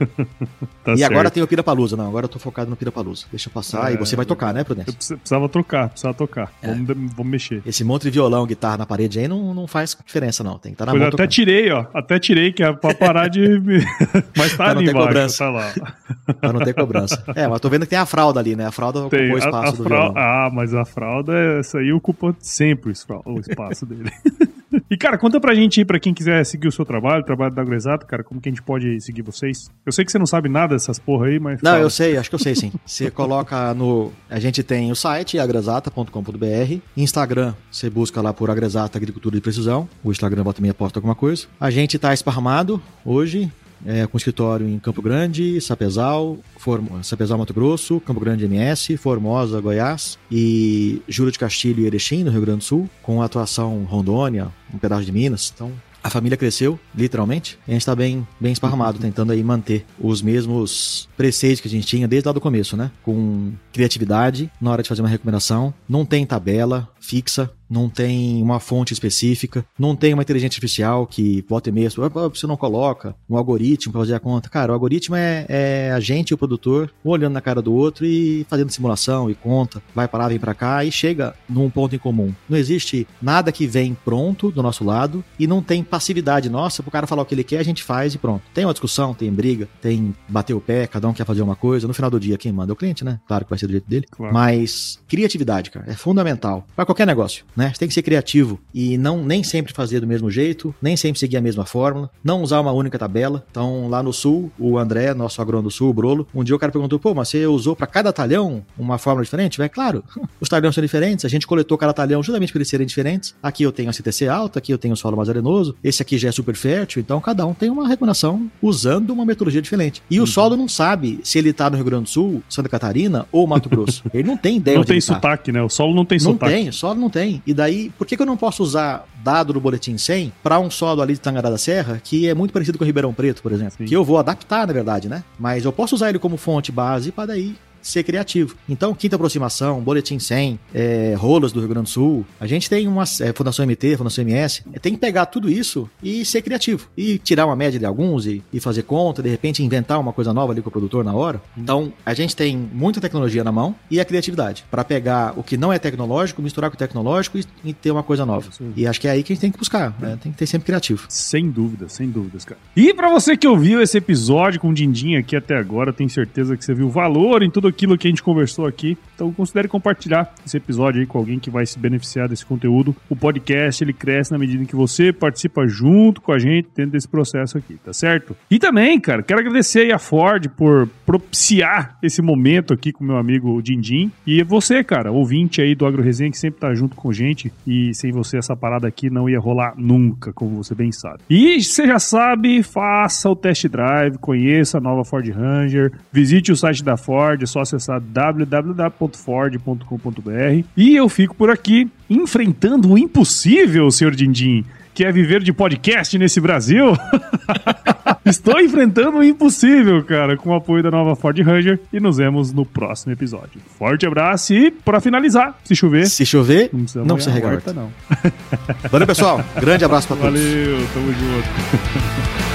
tá e certo. agora tem o Pirapalusa. Não, agora eu tô focado no Pirapalusa. Deixa passar. É, e você vai tocar, né, Prudência? Eu precisava trocar, precisava tocar. É. Vamos, vamos mexer. Esse monte de violão, guitarra na parede aí não, não faz diferença, não. Tem que estar tá na mão. Eu até tocando. tirei, ó. Até tirei, que é pra parar de. mas tá ali embaixo, cobrança. tá lá. pra não ter cobrança. É, mas tô vendo que tem a fralda ali, né? A fralda tem, ocupou o espaço a, a do fralda... violão. Ah, mas a fralda, essa aí ocupa sempre o espaço dele. E, cara, conta pra gente aí, pra quem quiser seguir o seu trabalho, o trabalho da AgroExato, cara, como que a gente pode seguir vocês? Eu sei que você não sabe nada dessas porra aí, mas... Não, fala. eu sei, acho que eu sei sim. Você coloca no... A gente tem o site, agrexata.com.br, Instagram, você busca lá por Agrexata Agricultura de Precisão, o Instagram volta meia posta alguma coisa. A gente tá esparramado hoje, é, com escritório em Campo Grande, Sapezal, Form... Sapezal Mato Grosso, Campo Grande MS, Formosa, Goiás e Juro de Castilho e Erechim, no Rio Grande do Sul, com atuação Rondônia, um pedaço de Minas. Então, a família cresceu, literalmente, e a gente está bem, bem esparramado, tentando aí manter os mesmos preceitos que a gente tinha desde lá do começo, né? Com criatividade na hora de fazer uma recomendação. Não tem tabela fixa, não tem uma fonte específica, não tem uma inteligência artificial que volta e meia, você não coloca um algoritmo para fazer a conta. Cara, o algoritmo é, é, a gente e o produtor um olhando na cara do outro e fazendo simulação e conta, vai para lá, vem para cá e chega num ponto em comum. Não existe nada que vem pronto do nosso lado e não tem passividade nossa pro cara falar o que ele quer, a gente faz e pronto. Tem uma discussão, tem briga, tem bater o pé, cada um quer fazer uma coisa. No final do dia, quem manda é o cliente, né? Claro que vai ser do jeito dele. Claro. Mas criatividade, cara, é fundamental para qualquer negócio né? Você tem que ser criativo e não nem sempre fazer do mesmo jeito, nem sempre seguir a mesma fórmula, não usar uma única tabela. Então, lá no sul, o André, nosso agrônomo do sul, o Brolo, um dia o cara perguntou: pô, mas você usou para cada talhão uma fórmula diferente? É claro, os talhões são diferentes, a gente coletou cada talhão justamente por eles serem diferentes. Aqui eu tenho a CTC alta, aqui eu tenho o solo mais arenoso, esse aqui já é super fértil, então cada um tem uma recomendação usando uma metodologia diferente. E uhum. o solo não sabe se ele tá no Rio Grande do Sul, Santa Catarina ou Mato Grosso. Ele não tem ideia Não tem tá. sotaque, né? O solo não tem não sotaque. Não tem, o solo não tem. E daí, por que, que eu não posso usar dado do boletim 100 para um solo ali de Tangará da Serra, que é muito parecido com o Ribeirão Preto, por exemplo? Sim. Que eu vou adaptar, na verdade, né? Mas eu posso usar ele como fonte base para daí ser criativo. Então, quinta aproximação, boletim 100, é, rolas do Rio Grande do Sul, a gente tem uma é, Fundação MT, Fundação MS, é, tem que pegar tudo isso e ser criativo. E tirar uma média de alguns e, e, fazer conta, de repente inventar uma coisa nova ali com o produtor na hora. Então, a gente tem muita tecnologia na mão e a criatividade para pegar o que não é tecnológico, misturar com o tecnológico e, e ter uma coisa nova. Sim. E acho que é aí que a gente tem que buscar, né? tem que ter sempre criativo. Sem dúvida, sem dúvidas, cara. E para você que ouviu esse episódio com o Dindim aqui até agora, tenho certeza que você viu valor em tudo aquilo que a gente conversou aqui. Então considere compartilhar esse episódio aí com alguém que vai se beneficiar desse conteúdo. O podcast ele cresce na medida em que você participa junto com a gente dentro desse processo aqui, tá certo? E também, cara, quero agradecer aí a Ford por propiciar esse momento aqui com meu amigo Dindim. E você, cara, ouvinte aí do Agro Resenha que sempre tá junto com a gente. E sem você essa parada aqui não ia rolar nunca, como você bem sabe. E você já sabe, faça o test drive, conheça a nova Ford Ranger, visite o site da Ford, é só acessar www.ford.com.br. E eu fico por aqui enfrentando o impossível, senhor Dindim que é viver de podcast nesse Brasil. Estou enfrentando o impossível, cara, com o apoio da nova Ford Ranger e nos vemos no próximo episódio. Forte abraço e, para finalizar, se chover. Se chover, não precisa, não precisa regar. Não. Valeu, pessoal. Grande abraço para todos. Valeu, tamo junto.